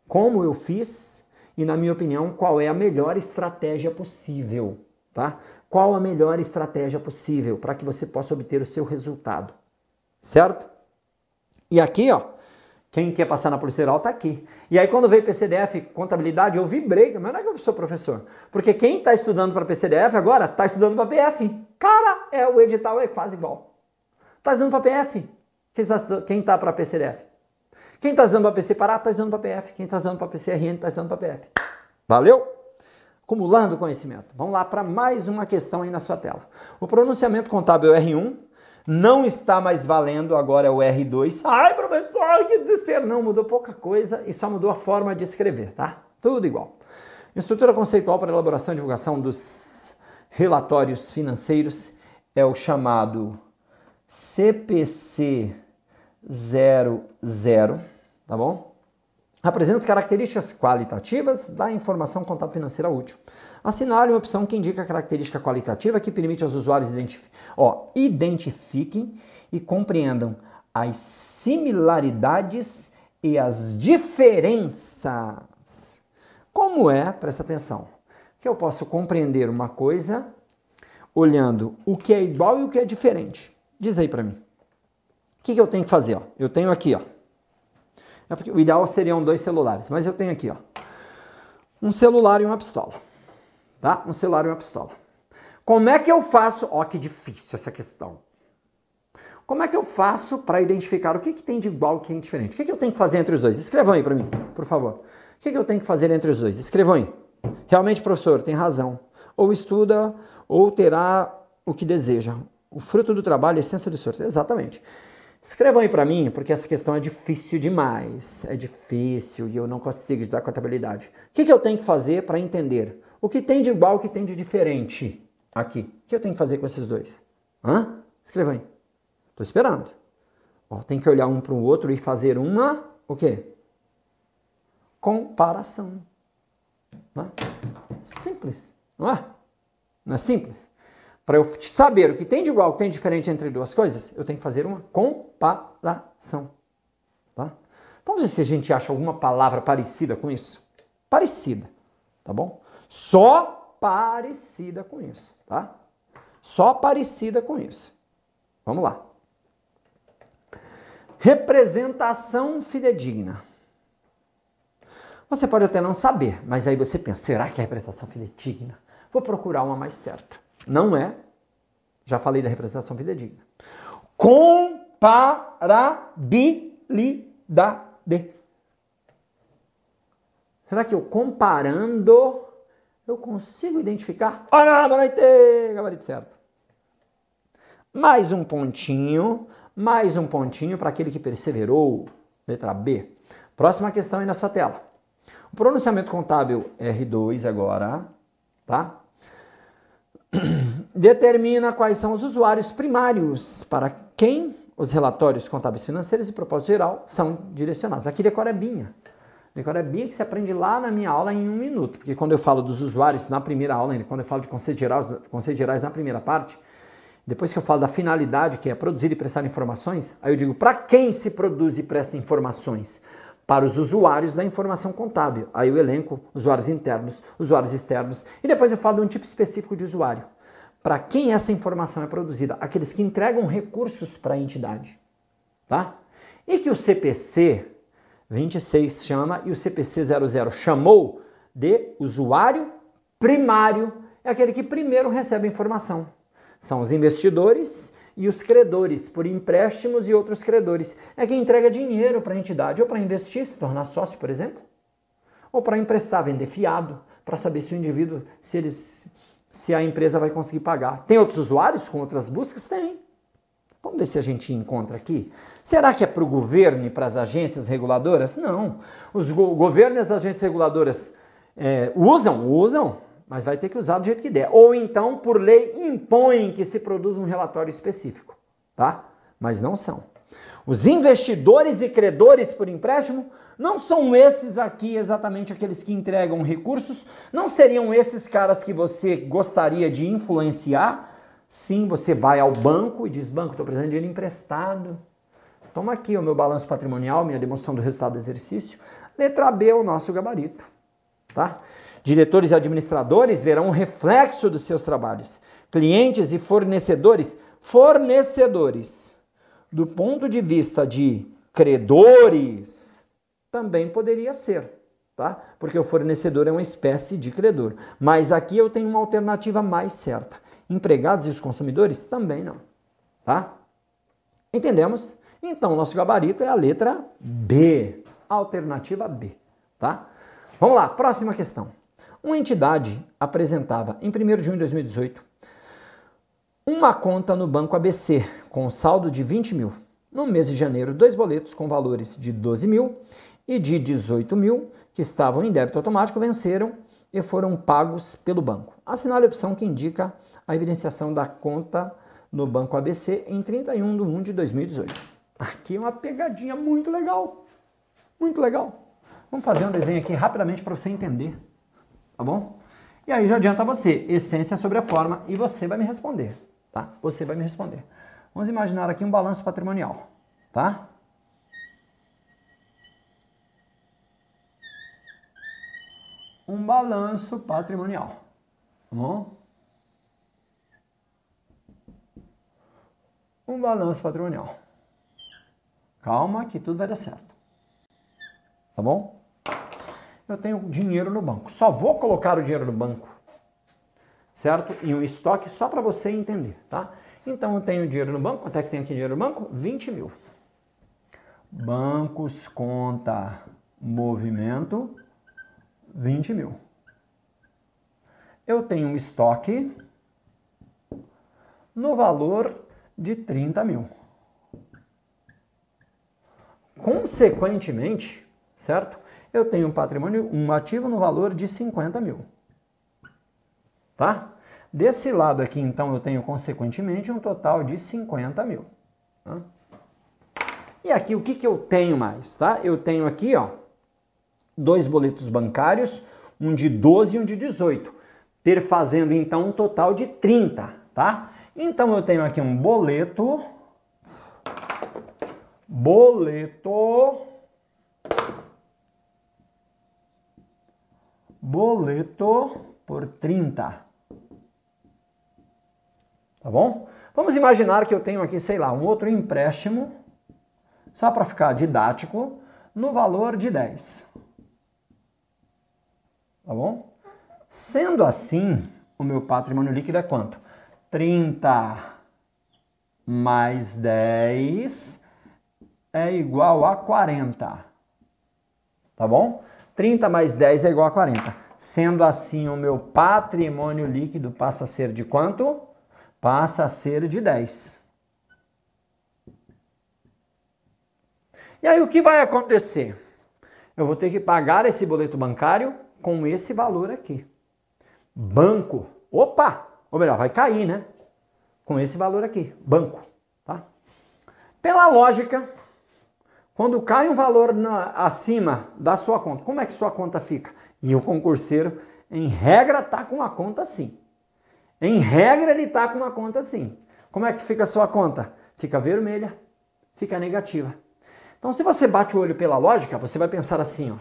como eu fiz e, na minha opinião, qual é a melhor estratégia possível, tá? Qual a melhor estratégia possível para que você possa obter o seu resultado, certo? E aqui, ó, quem quer passar na Polícia Federal está aqui. E aí, quando veio PCDF, contabilidade, eu vibrei, mas não é que eu sou professor. Porque quem está estudando para PCDF agora está estudando para PF. Cara, é, o edital é quase igual. Está estudando para PF. Quem está tá para PCDF? Quem está estudando para PC Pará está estudando para PF. Quem está estudando para PCRN está estudando para PF. Valeu? Acumulando conhecimento. Vamos lá para mais uma questão aí na sua tela. O pronunciamento contábil R1 não está mais valendo, agora é o R2. Ai, professor, que desespero! Não, mudou pouca coisa e só mudou a forma de escrever, tá? Tudo igual. Estrutura conceitual para elaboração e divulgação dos relatórios financeiros é o chamado CPC 00, tá bom? Apresenta as características qualitativas da informação contábil financeira útil. Assinale uma opção que indica a característica qualitativa que permite aos usuários identifi ó, identifiquem e compreendam as similaridades e as diferenças. Como é, presta atenção, que eu posso compreender uma coisa olhando o que é igual e o que é diferente. Diz aí para mim. O que, que eu tenho que fazer? Ó? Eu tenho aqui, ó, é o ideal seriam dois celulares, mas eu tenho aqui, ó, um celular e uma pistola. Tá? Um celular e uma pistola. Como é que eu faço? Ó, que difícil essa questão. Como é que eu faço para identificar o que, que tem de igual e o que é diferente? O que, que eu tenho que fazer entre os dois? Escrevam aí para mim, por favor. O que, que eu tenho que fazer entre os dois? Escrevam aí. Realmente, professor, tem razão. Ou estuda, ou terá o que deseja. O fruto do trabalho é a essência do senhor. Exatamente. Escrevam aí para mim, porque essa questão é difícil demais. É difícil e eu não consigo estudar contabilidade. O que, que eu tenho que fazer para entender o que tem de igual, o que tem de diferente aqui? O que eu tenho que fazer com esses dois? Hã? Escreva aí. Estou esperando. Tem que olhar um para o outro e fazer uma, o quê? Comparação. Não é? Simples, não é? Não é simples? Para eu saber o que tem de igual, o que tem de diferente entre duas coisas, eu tenho que fazer uma comparação. Tá? Vamos ver se a gente acha alguma palavra parecida com isso. Parecida, tá bom? Só parecida com isso, tá? Só parecida com isso. Vamos lá. Representação fidedigna. Você pode até não saber, mas aí você pensa, será que é representação fidedigna? Vou procurar uma mais certa. Não é. Já falei da representação fidedigna. Comparabilidade. Será que eu comparando eu consigo identificar? Olha, noite, gabarito certo. Mais um pontinho, mais um pontinho para aquele que perseverou. Letra B. Próxima questão aí na sua tela. O pronunciamento contábil R2 agora, tá? determina quais são os usuários primários para quem os relatórios contábeis financeiros e propósito geral são direcionados. Aqui decorebinha. Decorebinha que se aprende lá na minha aula em um minuto, porque quando eu falo dos usuários na primeira aula, quando eu falo de conceitos gerais, conceitos gerais na primeira parte, depois que eu falo da finalidade, que é produzir e prestar informações, aí eu digo para quem se produz e presta informações? Para os usuários da informação contábil. Aí eu elenco usuários internos, usuários externos e depois eu falo de um tipo específico de usuário. Para quem essa informação é produzida? Aqueles que entregam recursos para a entidade. Tá? E que o CPC 26 chama e o CPC 00 chamou de usuário primário, é aquele que primeiro recebe a informação. São os investidores e os credores, por empréstimos e outros credores. É quem entrega dinheiro para a entidade, ou para investir, se tornar sócio, por exemplo, ou para emprestar, vender fiado, para saber se o indivíduo, se eles, se a empresa vai conseguir pagar. Tem outros usuários com outras buscas? Tem. Vamos ver se a gente encontra aqui. Será que é para o governo e para as agências reguladoras? Não. Os go governos e as agências reguladoras é, usam? Usam mas vai ter que usar do jeito que der. Ou então, por lei, impõem que se produza um relatório específico, tá? Mas não são. Os investidores e credores por empréstimo não são esses aqui exatamente aqueles que entregam recursos, não seriam esses caras que você gostaria de influenciar. Sim, você vai ao banco e diz: Banco, estou precisando de dinheiro emprestado. Toma aqui o meu balanço patrimonial, minha demonstração do resultado do exercício. Letra B é o nosso gabarito. Tá? Diretores e administradores verão o reflexo dos seus trabalhos. Clientes e fornecedores, fornecedores, do ponto de vista de credores, também poderia ser, tá? Porque o fornecedor é uma espécie de credor. Mas aqui eu tenho uma alternativa mais certa. Empregados e os consumidores também não, tá? Entendemos? Então, nosso gabarito é a letra B, alternativa B, tá? Vamos lá, próxima questão. Uma entidade apresentava, em 1 de junho de 2018, uma conta no Banco ABC com saldo de 20 mil. No mês de janeiro, dois boletos com valores de 12 mil e de 18 mil, que estavam em débito automático, venceram e foram pagos pelo banco. Assinale a opção que indica a evidenciação da conta no Banco ABC em 31 de 1 de 2018. Aqui é uma pegadinha muito legal. Muito legal. Vamos fazer um desenho aqui rapidamente para você entender tá bom? E aí já adianta você, essência sobre a forma, e você vai me responder, tá? Você vai me responder. Vamos imaginar aqui um balanço patrimonial, tá? Um balanço patrimonial, tá bom? Um balanço patrimonial. Calma que tudo vai dar certo. Tá bom? Eu tenho dinheiro no banco. Só vou colocar o dinheiro no banco, certo? Em um estoque só para você entender, tá? Então eu tenho dinheiro no banco. Quanto é que tem aqui dinheiro no banco? 20 mil. Bancos, conta, movimento, 20 mil. Eu tenho um estoque no valor de 30 mil. Consequentemente, certo? Eu tenho um patrimônio, um ativo no valor de 50 mil. Tá? Desse lado aqui, então, eu tenho, consequentemente, um total de 50 mil. Tá? E aqui, o que, que eu tenho mais? Tá? Eu tenho aqui, ó, dois boletos bancários, um de 12 e um de 18, perfazendo, então, um total de 30, tá? Então, eu tenho aqui um boleto, boleto boleto por 30. Tá bom? Vamos imaginar que eu tenho aqui, sei lá, um outro empréstimo, só para ficar didático, no valor de 10. Tá bom? Sendo assim, o meu patrimônio líquido é quanto? 30 mais 10 é igual a 40. Tá bom? 30 mais 10 é igual a 40. Sendo assim, o meu patrimônio líquido passa a ser de quanto? Passa a ser de 10. E aí o que vai acontecer? Eu vou ter que pagar esse boleto bancário com esse valor aqui. Banco. Opa! Ou melhor, vai cair, né? Com esse valor aqui. Banco. Tá? Pela lógica, quando cai um valor na, acima da sua conta, como é que sua conta fica? E o concurseiro, em regra, está com a conta assim. Em regra, ele está com uma conta assim. Como é que fica a sua conta? Fica vermelha, fica negativa. Então, se você bate o olho pela lógica, você vai pensar assim, ó.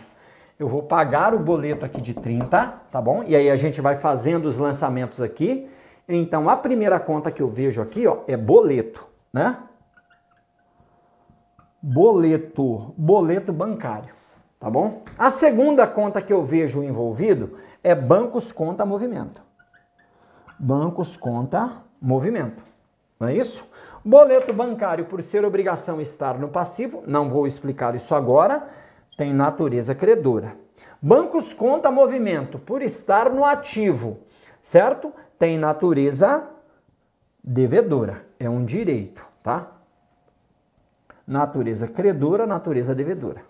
Eu vou pagar o boleto aqui de 30, tá bom? E aí a gente vai fazendo os lançamentos aqui. Então, a primeira conta que eu vejo aqui, ó, é boleto, né? Boleto, boleto bancário, tá bom? A segunda conta que eu vejo envolvido é bancos conta movimento. Bancos conta movimento. Não é isso? Boleto bancário, por ser obrigação estar no passivo, não vou explicar isso agora, tem natureza credora. Bancos conta movimento, por estar no ativo, certo? Tem natureza devedora, é um direito, tá? Natureza credora, natureza devedora.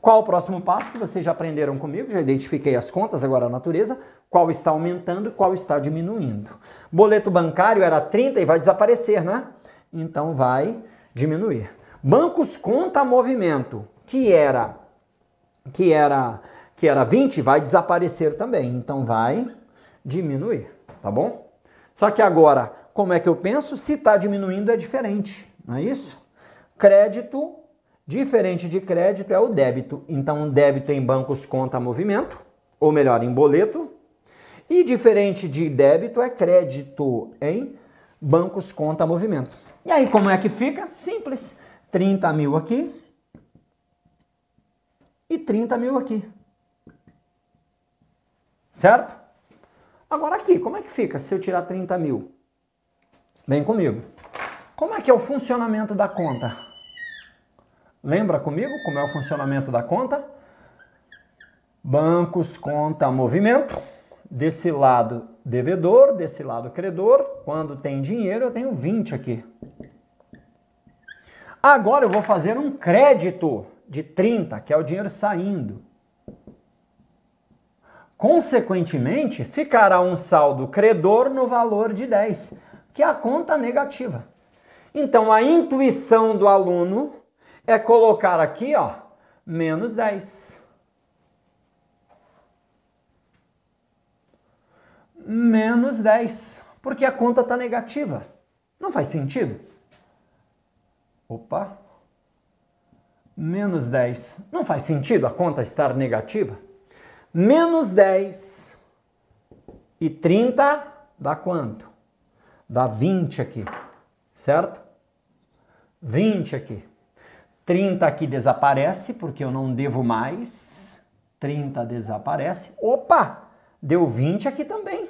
Qual o próximo passo que vocês já aprenderam comigo? Já identifiquei as contas, agora a natureza. Qual está aumentando e qual está diminuindo. Boleto bancário era 30 e vai desaparecer, né? Então vai diminuir. Bancos conta movimento, que era que era que era 20, vai desaparecer também. Então vai diminuir, tá bom? Só que agora, como é que eu penso? Se está diminuindo é diferente, não é isso? Crédito Diferente de crédito é o débito. Então, débito em bancos conta movimento, ou melhor, em boleto. E diferente de débito é crédito em bancos conta movimento. E aí, como é que fica? Simples. 30 mil aqui e 30 mil aqui. Certo? Agora aqui, como é que fica se eu tirar 30 mil? Vem comigo. Como é que é o funcionamento da conta? Lembra comigo como é o funcionamento da conta? Bancos, conta, movimento. Desse lado, devedor, desse lado, credor. Quando tem dinheiro, eu tenho 20 aqui. Agora eu vou fazer um crédito de 30, que é o dinheiro saindo. Consequentemente, ficará um saldo credor no valor de 10, que é a conta negativa. Então, a intuição do aluno é colocar aqui, ó, menos 10. Menos 10, porque a conta está negativa. Não faz sentido? Opa. Menos 10. Não faz sentido a conta estar negativa? Menos 10 e 30 dá quanto? Dá 20 aqui, certo? 20 aqui. 30 aqui desaparece, porque eu não devo mais. 30 desaparece. Opa! Deu 20 aqui também.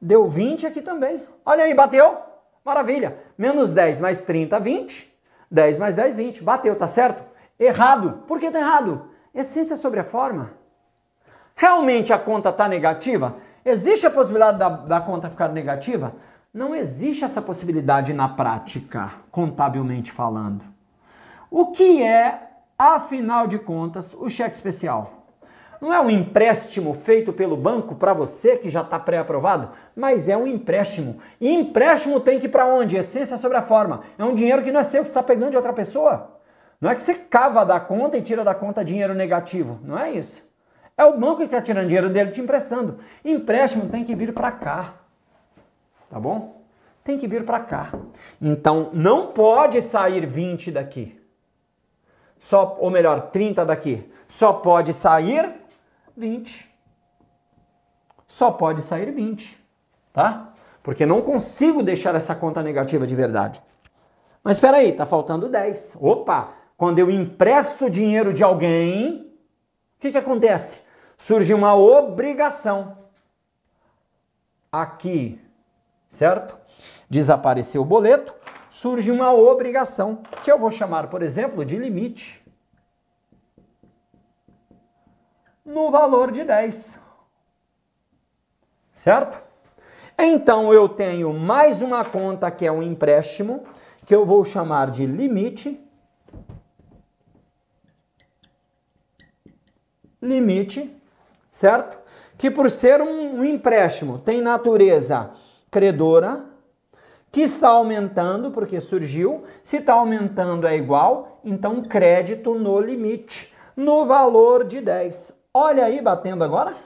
Deu 20 aqui também. Olha aí, bateu. Maravilha. Menos 10 mais 30, 20. 10 mais 10, 20. Bateu, tá certo? Errado. Por que tá errado? Essência sobre a forma. Realmente a conta está negativa? Existe a possibilidade da, da conta ficar negativa? Não existe essa possibilidade na prática, contabilmente falando. O que é, afinal de contas, o cheque especial? Não é um empréstimo feito pelo banco para você que já está pré-aprovado, mas é um empréstimo. E empréstimo tem que ir para onde? Essência sobre a forma. É um dinheiro que não é seu, que está pegando de outra pessoa. Não é que você cava da conta e tira da conta dinheiro negativo. Não é isso. É o banco que está tirando dinheiro dele te emprestando. Empréstimo tem que vir para cá tá bom? Tem que vir para cá. Então, não pode sair 20 daqui. Só, ou melhor, 30 daqui. Só pode sair 20. Só pode sair 20, tá? Porque não consigo deixar essa conta negativa de verdade. Mas espera aí, tá faltando 10. Opa, quando eu empresto dinheiro de alguém, o que que acontece? Surge uma obrigação. Aqui certo? Desapareceu o boleto, surge uma obrigação, que eu vou chamar, por exemplo, de limite. No valor de 10. Certo? Então eu tenho mais uma conta que é um empréstimo, que eu vou chamar de limite. Limite, certo? Que por ser um, empréstimo tem natureza credora, que está aumentando porque surgiu. Se está aumentando é igual, então crédito no limite, no valor de 10. Olha aí, batendo agora.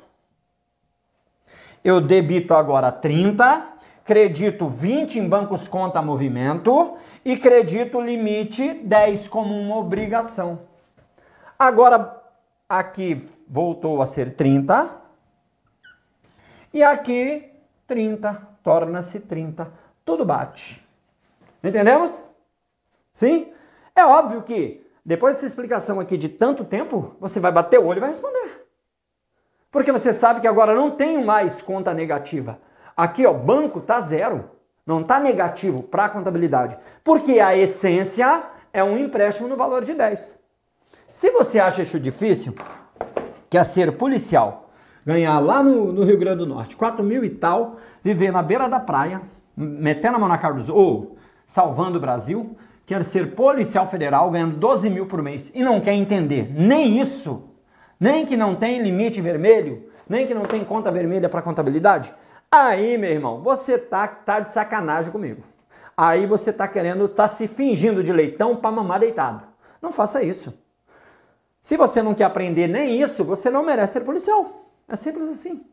Eu debito agora 30, credito 20 em bancos conta movimento e credito limite 10 como uma obrigação. Agora, aqui voltou a ser 30 e aqui 30, torna-se 30. Tudo bate. Entendemos? Sim? É óbvio que depois dessa explicação aqui de tanto tempo, você vai bater o olho e vai responder. Porque você sabe que agora não tem mais conta negativa. Aqui, ó, banco tá zero. Não tá negativo para a contabilidade. Porque a essência é um empréstimo no valor de 10. Se você acha isso difícil, quer ser policial, ganhar lá no, no Rio Grande do Norte 4 mil e tal, viver na beira da praia, metendo a mão na cara dos ou salvando o Brasil, quer ser policial federal ganhando 12 mil por mês e não quer entender nem isso, nem que não tem limite vermelho, nem que não tem conta vermelha para contabilidade, aí, meu irmão, você tá, tá de sacanagem comigo. Aí você tá querendo, tá se fingindo de leitão para mamar deitado. Não faça isso. Se você não quer aprender nem isso, você não merece ser policial. É simples assim.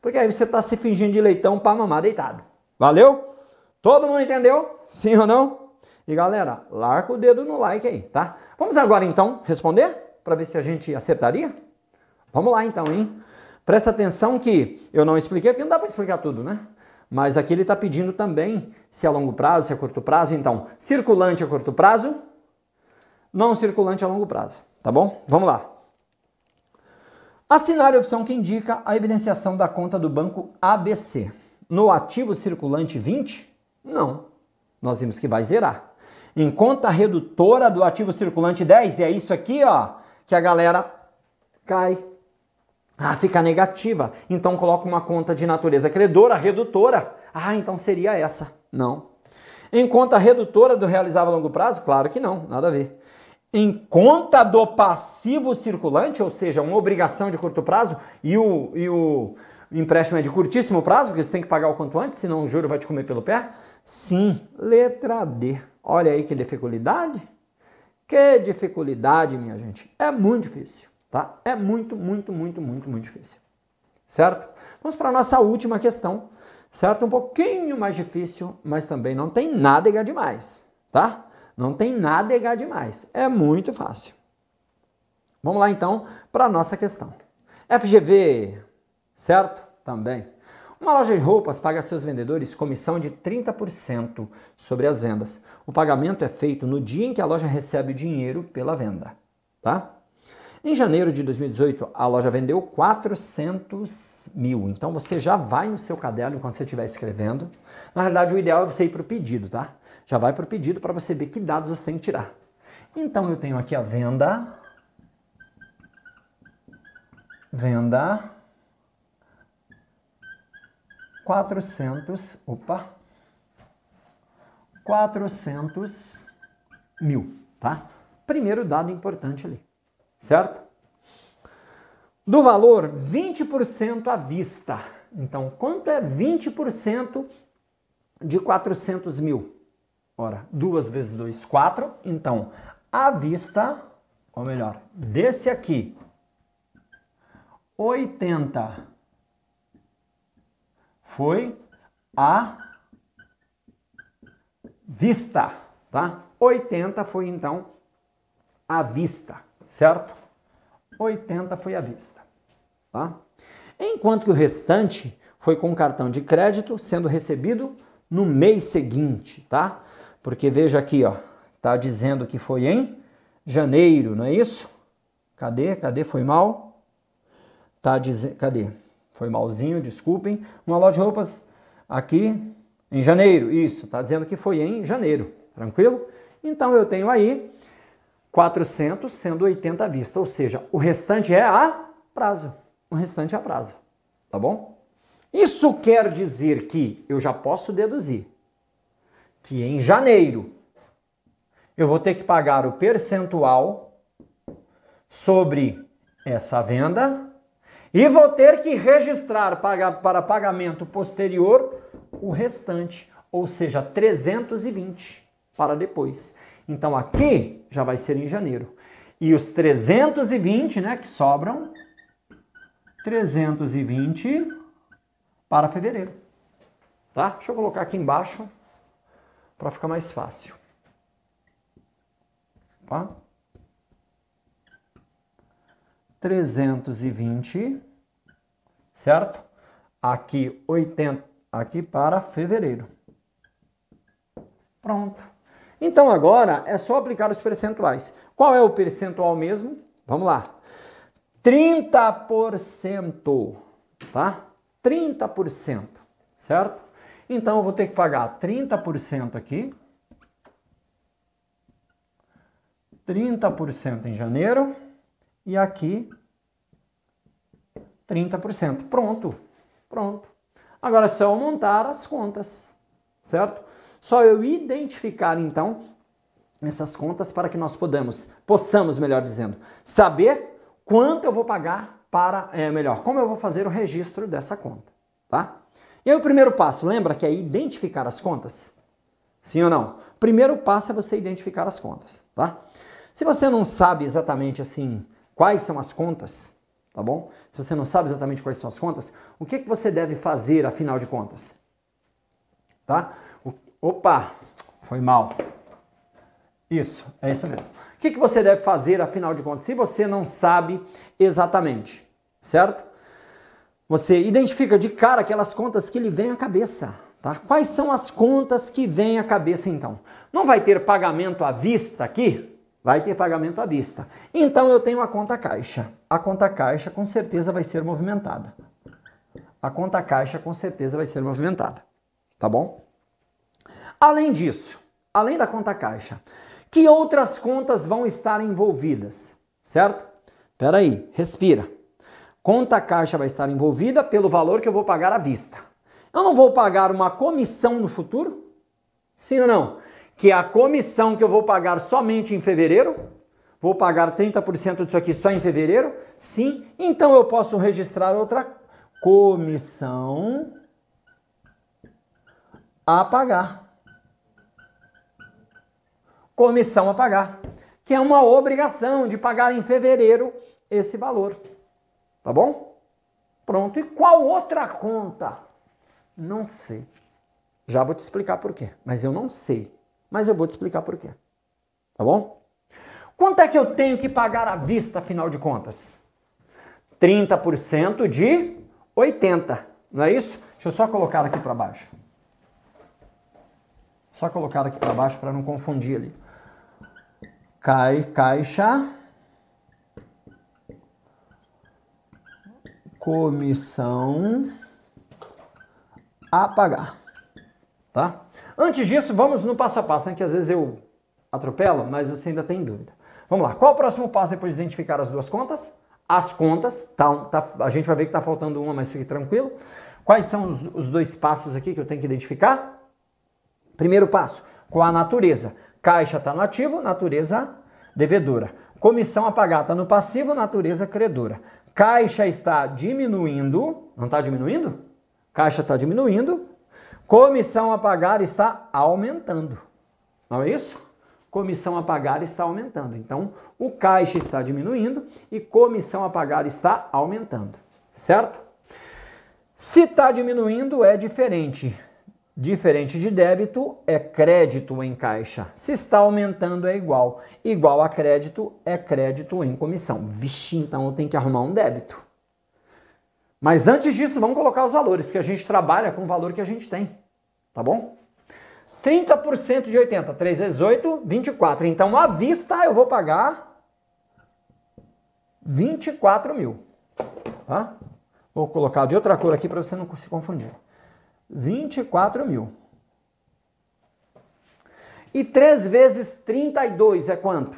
Porque aí você está se fingindo de leitão para mamar deitado. Valeu? Todo mundo entendeu? Sim ou não? E galera, larga o dedo no like aí, tá? Vamos agora então responder para ver se a gente acertaria? Vamos lá então, hein? Presta atenção que eu não expliquei, porque não dá para explicar tudo, né? Mas aqui ele está pedindo também se é longo prazo, se é curto prazo. Então, circulante a curto prazo, não circulante a longo prazo, tá bom? Vamos lá. Assinar a opção que indica a evidenciação da conta do banco ABC. No ativo circulante 20? Não. Nós vimos que vai zerar em conta redutora do ativo circulante 10, e é isso aqui, ó, que a galera cai. Ah, fica negativa. Então coloca uma conta de natureza credora, redutora. Ah, então seria essa. Não. Em conta redutora do realizável a longo prazo? Claro que não, nada a ver. Em conta do passivo circulante, ou seja, uma obrigação de curto prazo e o, e o empréstimo é de curtíssimo prazo, porque você tem que pagar o quanto antes, senão o juro vai te comer pelo pé? Sim, letra D. Olha aí que dificuldade. Que dificuldade, minha gente. É muito difícil, tá? É muito, muito, muito, muito, muito difícil. Certo? Vamos para a nossa última questão, certo? Um pouquinho mais difícil, mas também não tem nada demais, tá? Não tem nada demais. É muito fácil. Vamos lá então para a nossa questão. FGV, certo? Também. Uma loja de roupas paga a seus vendedores comissão de 30% sobre as vendas. O pagamento é feito no dia em que a loja recebe o dinheiro pela venda, tá? Em janeiro de 2018, a loja vendeu 400 mil. Então você já vai no seu caderno enquanto você estiver escrevendo. Na realidade, o ideal é você ir para o pedido, tá? Já vai para o pedido para você ver que dados você tem que tirar. Então eu tenho aqui a venda. Venda 400, opa, 400 mil, tá? Primeiro dado importante ali, certo? Do valor, 20% à vista. Então, quanto é 20% de 400 mil? Ora, 2 vezes 2, 4. Então, à vista, ou melhor, desse aqui, 80 foi a vista, tá? 80 foi então a vista, certo? 80 foi a vista, tá? Enquanto que o restante foi com cartão de crédito sendo recebido no mês seguinte, tá? Porque veja aqui, ó, tá dizendo que foi em janeiro, não é isso? Cadê? Cadê? Foi mal? Tá dizendo, cadê? Foi malzinho, desculpem. Uma loja de roupas aqui em janeiro. Isso, está dizendo que foi em janeiro. Tranquilo? Então eu tenho aí 400 sendo 80 à vista. Ou seja, o restante é a prazo. O restante é a prazo. Tá bom? Isso quer dizer que eu já posso deduzir que em janeiro eu vou ter que pagar o percentual sobre essa venda e vou ter que registrar para pagamento posterior o restante, ou seja, 320 para depois. Então aqui já vai ser em janeiro. E os 320, né, que sobram, 320 para fevereiro. tá? Deixa eu colocar aqui embaixo para ficar mais fácil. Tá? 320, certo? Aqui 80, aqui para fevereiro. Pronto. Então agora é só aplicar os percentuais. Qual é o percentual mesmo? Vamos lá. 30%, tá? 30%, certo? Então eu vou ter que pagar 30% aqui. 30% em janeiro e aqui 30%. Pronto. Pronto. Agora é só eu montar as contas, certo? Só eu identificar então essas contas para que nós podamos, possamos, melhor dizendo, saber quanto eu vou pagar para, é melhor, como eu vou fazer o registro dessa conta, tá? E aí o primeiro passo, lembra que é identificar as contas? Sim ou não? O primeiro passo é você identificar as contas, tá? Se você não sabe exatamente assim quais são as contas, tá bom? Se você não sabe exatamente quais são as contas, o que, que você deve fazer afinal de contas? Tá? O, opa, foi mal. Isso, é isso mesmo. O que, que você deve fazer afinal de contas se você não sabe exatamente, certo? Você identifica de cara aquelas contas que lhe vêm à cabeça. Tá? Quais são as contas que vêm à cabeça então? Não vai ter pagamento à vista aqui? Vai ter pagamento à vista. Então eu tenho a conta caixa. A conta caixa com certeza vai ser movimentada. A conta caixa com certeza vai ser movimentada. Tá bom? Além disso, além da conta caixa, que outras contas vão estar envolvidas? Certo? Espera aí, respira. Conta caixa vai estar envolvida pelo valor que eu vou pagar à vista. Eu não vou pagar uma comissão no futuro? Sim ou não? Que a comissão que eu vou pagar somente em fevereiro? Vou pagar 30% disso aqui só em fevereiro? Sim. Então eu posso registrar outra comissão a pagar. Comissão a pagar, que é uma obrigação de pagar em fevereiro esse valor. Tá bom? Pronto. E qual outra conta? Não sei. Já vou te explicar por quê. Mas eu não sei. Mas eu vou te explicar por quê. Tá bom? Quanto é que eu tenho que pagar à vista, afinal de contas? 30% de 80. Não é isso? Deixa eu só colocar aqui para baixo. Só colocar aqui para baixo para não confundir ali. Cai, caixa comissão a pagar, tá? Antes disso, vamos no passo a passo, né? Que às vezes eu atropelo, mas você ainda tem dúvida. Vamos lá. Qual o próximo passo depois de identificar as duas contas? As contas, tá, tá a gente vai ver que está faltando uma, mas fique tranquilo. Quais são os, os dois passos aqui que eu tenho que identificar? Primeiro passo, qual a natureza? Caixa está no ativo, natureza devedora. Comissão a pagar está no passivo, natureza credora. Caixa está diminuindo, não está diminuindo? Caixa está diminuindo. Comissão a pagar está aumentando. Não é isso? Comissão a pagar está aumentando. Então, o caixa está diminuindo e comissão a pagar está aumentando. Certo? Se está diminuindo, é diferente. Diferente de débito é crédito em caixa. Se está aumentando é igual. Igual a crédito é crédito em comissão. Vixe, então eu tenho que arrumar um débito. Mas antes disso, vamos colocar os valores, porque a gente trabalha com o valor que a gente tem. Tá bom? 30% de 80, 3 vezes 8, 24. Então, à vista, eu vou pagar 24 mil. Tá? Vou colocar de outra cor aqui para você não se confundir. 24 mil. E 3 vezes 32 é quanto?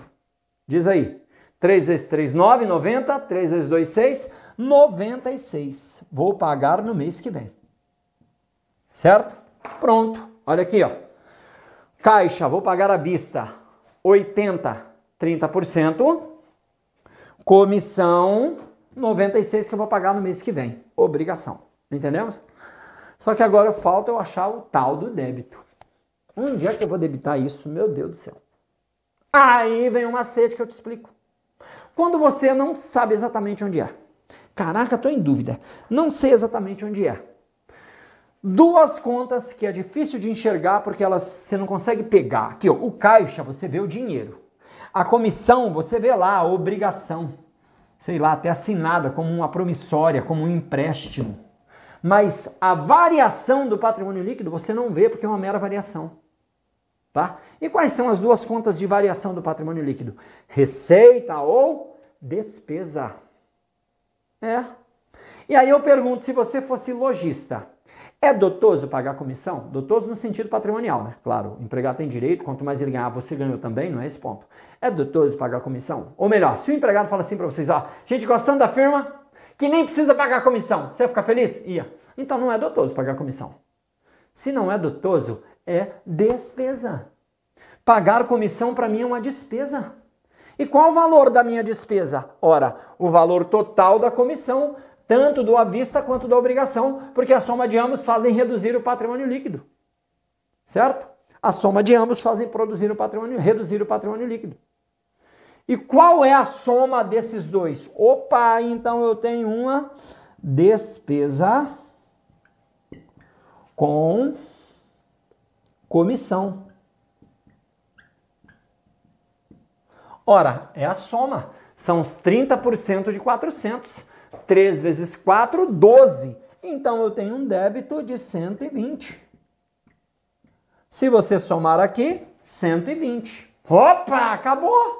Diz aí. 3 vezes 3, 9, 90. 3 vezes 2, 6, 96. Vou pagar no mês que vem. Certo? Pronto. Olha aqui, ó. Caixa, vou pagar à vista. 80, 30%. Comissão, 96 que eu vou pagar no mês que vem. Obrigação. Entendemos? Só que agora falta eu achar o tal do débito. Onde é que eu vou debitar isso? Meu Deus do céu. Aí vem um macete que eu te explico. Quando você não sabe exatamente onde é. Caraca, estou em dúvida. Não sei exatamente onde é. duas contas que é difícil de enxergar porque elas você não consegue pegar. Aqui, ó, o caixa, você vê o dinheiro. A comissão, você vê lá a obrigação. Sei lá, até assinada como uma promissória, como um empréstimo. Mas a variação do patrimônio líquido você não vê porque é uma mera variação. Tá? E quais são as duas contas de variação do patrimônio líquido? Receita ou despesa. É. E aí eu pergunto, se você fosse lojista, é dotoso pagar comissão? Dotoso no sentido patrimonial, né? Claro, o empregado tem direito, quanto mais ele ganhar, você ganhou também, não é esse ponto. É dotoso pagar comissão? Ou melhor, se o empregado fala assim para vocês, ó, gente gostando da firma, que nem precisa pagar comissão, você ia ficar feliz? Ia. Então não é dotoso pagar comissão. Se não é dotoso, é despesa. Pagar comissão para mim é uma despesa. E qual o valor da minha despesa? Ora, o valor total da comissão tanto do à vista quanto da obrigação, porque a soma de ambos fazem reduzir o patrimônio líquido. Certo? A soma de ambos fazem produzir o patrimônio, reduzir o patrimônio líquido. E qual é a soma desses dois? Opa, então eu tenho uma despesa com comissão. Ora, é a soma. São os 30% de 400. 3 vezes 4, 12. Então eu tenho um débito de 120. Se você somar aqui, 120. Opa, acabou!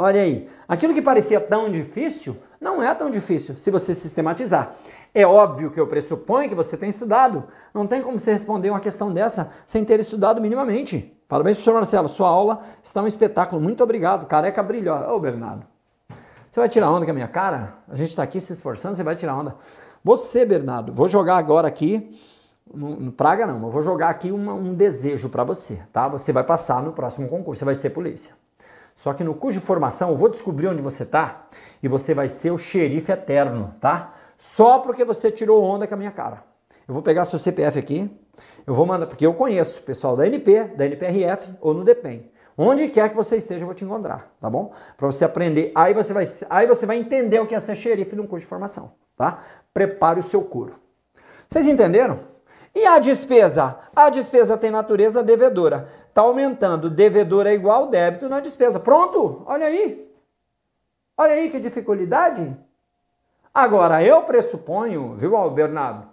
Olha aí, aquilo que parecia tão difícil, não é tão difícil se você sistematizar. É óbvio que eu pressuponho que você tem estudado. Não tem como você responder uma questão dessa sem ter estudado minimamente. Parabéns, professor Marcelo. Sua aula está um espetáculo. Muito obrigado. Careca brilhosa. Ô, Bernardo. Você vai tirar onda com a minha cara? A gente está aqui se esforçando, você vai tirar onda. Você, Bernardo, vou jogar agora aqui, no, praga não, eu vou jogar aqui uma, um desejo para você, tá? Você vai passar no próximo concurso, você vai ser polícia. Só que no curso de formação eu vou descobrir onde você tá e você vai ser o xerife eterno, tá? Só porque você tirou onda com a minha cara. Eu vou pegar seu CPF aqui, eu vou mandar, porque eu conheço o pessoal da NP, da NPRF ou no DEPEN. Onde quer que você esteja, eu vou te encontrar, tá bom? Para você aprender. Aí você, vai, aí você vai entender o que é ser xerife num curso de formação, tá? Prepare o seu couro. Vocês entenderam? E a despesa? A despesa tem natureza devedora. Está aumentando. Devedor é igual débito na despesa. Pronto? Olha aí. Olha aí que dificuldade. Agora, eu pressuponho, viu, Bernardo,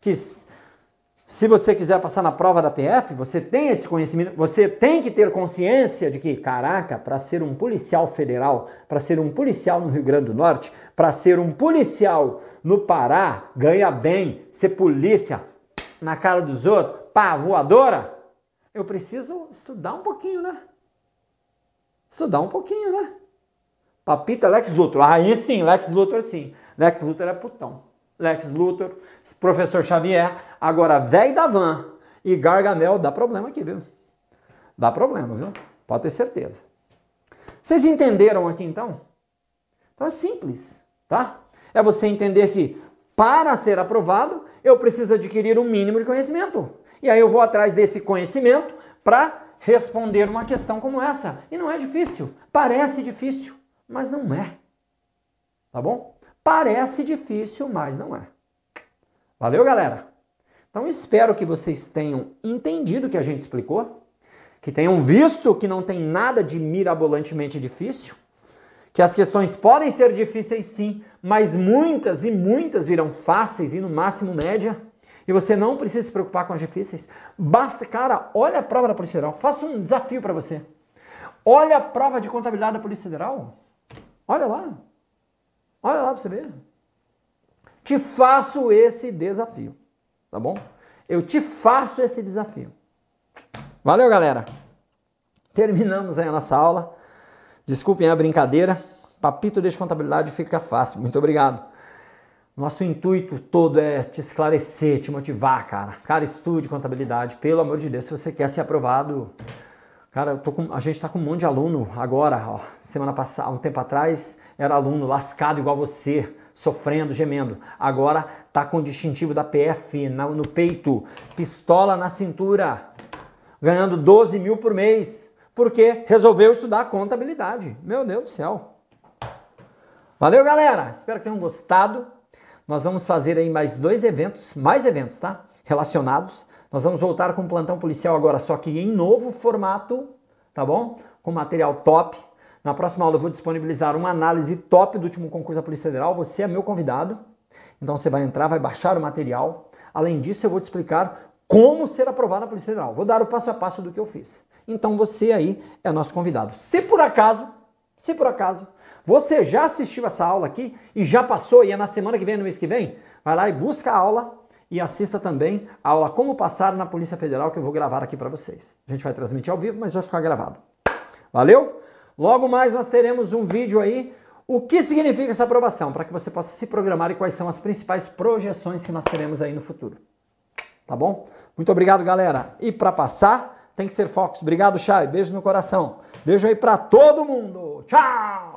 que se você quiser passar na prova da PF, você tem esse conhecimento, você tem que ter consciência de que, caraca, para ser um policial federal, para ser um policial no Rio Grande do Norte, para ser um policial no Pará, ganha bem, ser polícia na cara dos outros, pá, voadora, eu preciso estudar um pouquinho, né? Estudar um pouquinho, né? Papita Lex Luthor. Aí sim, Lex Luthor sim. Lex Luthor é putão. Lex Luthor, professor Xavier, agora velho da van e Gargamel, dá problema aqui, viu? Dá problema, viu? Pode ter certeza. Vocês entenderam aqui então? Então é simples, tá? É você entender que para ser aprovado, eu preciso adquirir um mínimo de conhecimento. E aí eu vou atrás desse conhecimento para responder uma questão como essa. E não é difícil. Parece difícil, mas não é. Tá bom? Parece difícil, mas não é. Valeu, galera? Então espero que vocês tenham entendido o que a gente explicou, que tenham visto que não tem nada de mirabolantemente difícil, que as questões podem ser difíceis sim, mas muitas e muitas virão fáceis e no máximo média. E você não precisa se preocupar com as difíceis. Basta, cara, olha a prova da Polícia Federal. Faça um desafio para você. Olha a prova de contabilidade da Polícia Federal. Olha lá. Olha lá para você ver. Te faço esse desafio, tá bom? Eu te faço esse desafio. Valeu, galera. Terminamos aí a nossa aula. Desculpem a brincadeira. Papito de contabilidade fica fácil. Muito obrigado. Nosso intuito todo é te esclarecer, te motivar, cara. Cara, estude contabilidade, pelo amor de Deus. Se você quer ser aprovado, Cara, com, a gente está com um monte de aluno agora, ó, semana passada, um tempo atrás, era aluno lascado igual você, sofrendo, gemendo. Agora tá com o distintivo da PF no, no peito, pistola na cintura, ganhando 12 mil por mês, porque resolveu estudar contabilidade. Meu Deus do céu. Valeu, galera. Espero que tenham gostado. Nós vamos fazer aí mais dois eventos, mais eventos, tá? Relacionados. Nós vamos voltar com o plantão policial agora, só que em novo formato, tá bom? Com material top. Na próxima aula eu vou disponibilizar uma análise top do último concurso da Polícia Federal. Você é meu convidado. Então você vai entrar, vai baixar o material. Além disso, eu vou te explicar como ser aprovado na Polícia Federal. Vou dar o passo a passo do que eu fiz. Então você aí é nosso convidado. Se por acaso, se por acaso você já assistiu essa aula aqui e já passou e é na semana que vem, no mês que vem, vai lá e busca a aula e assista também a aula Como Passar na Polícia Federal que eu vou gravar aqui para vocês. A gente vai transmitir ao vivo, mas vai ficar gravado. Valeu? Logo mais nós teremos um vídeo aí. O que significa essa aprovação? Para que você possa se programar e quais são as principais projeções que nós teremos aí no futuro. Tá bom? Muito obrigado, galera. E para passar, tem que ser Fox. Obrigado, Chay. Beijo no coração. Beijo aí para todo mundo. Tchau!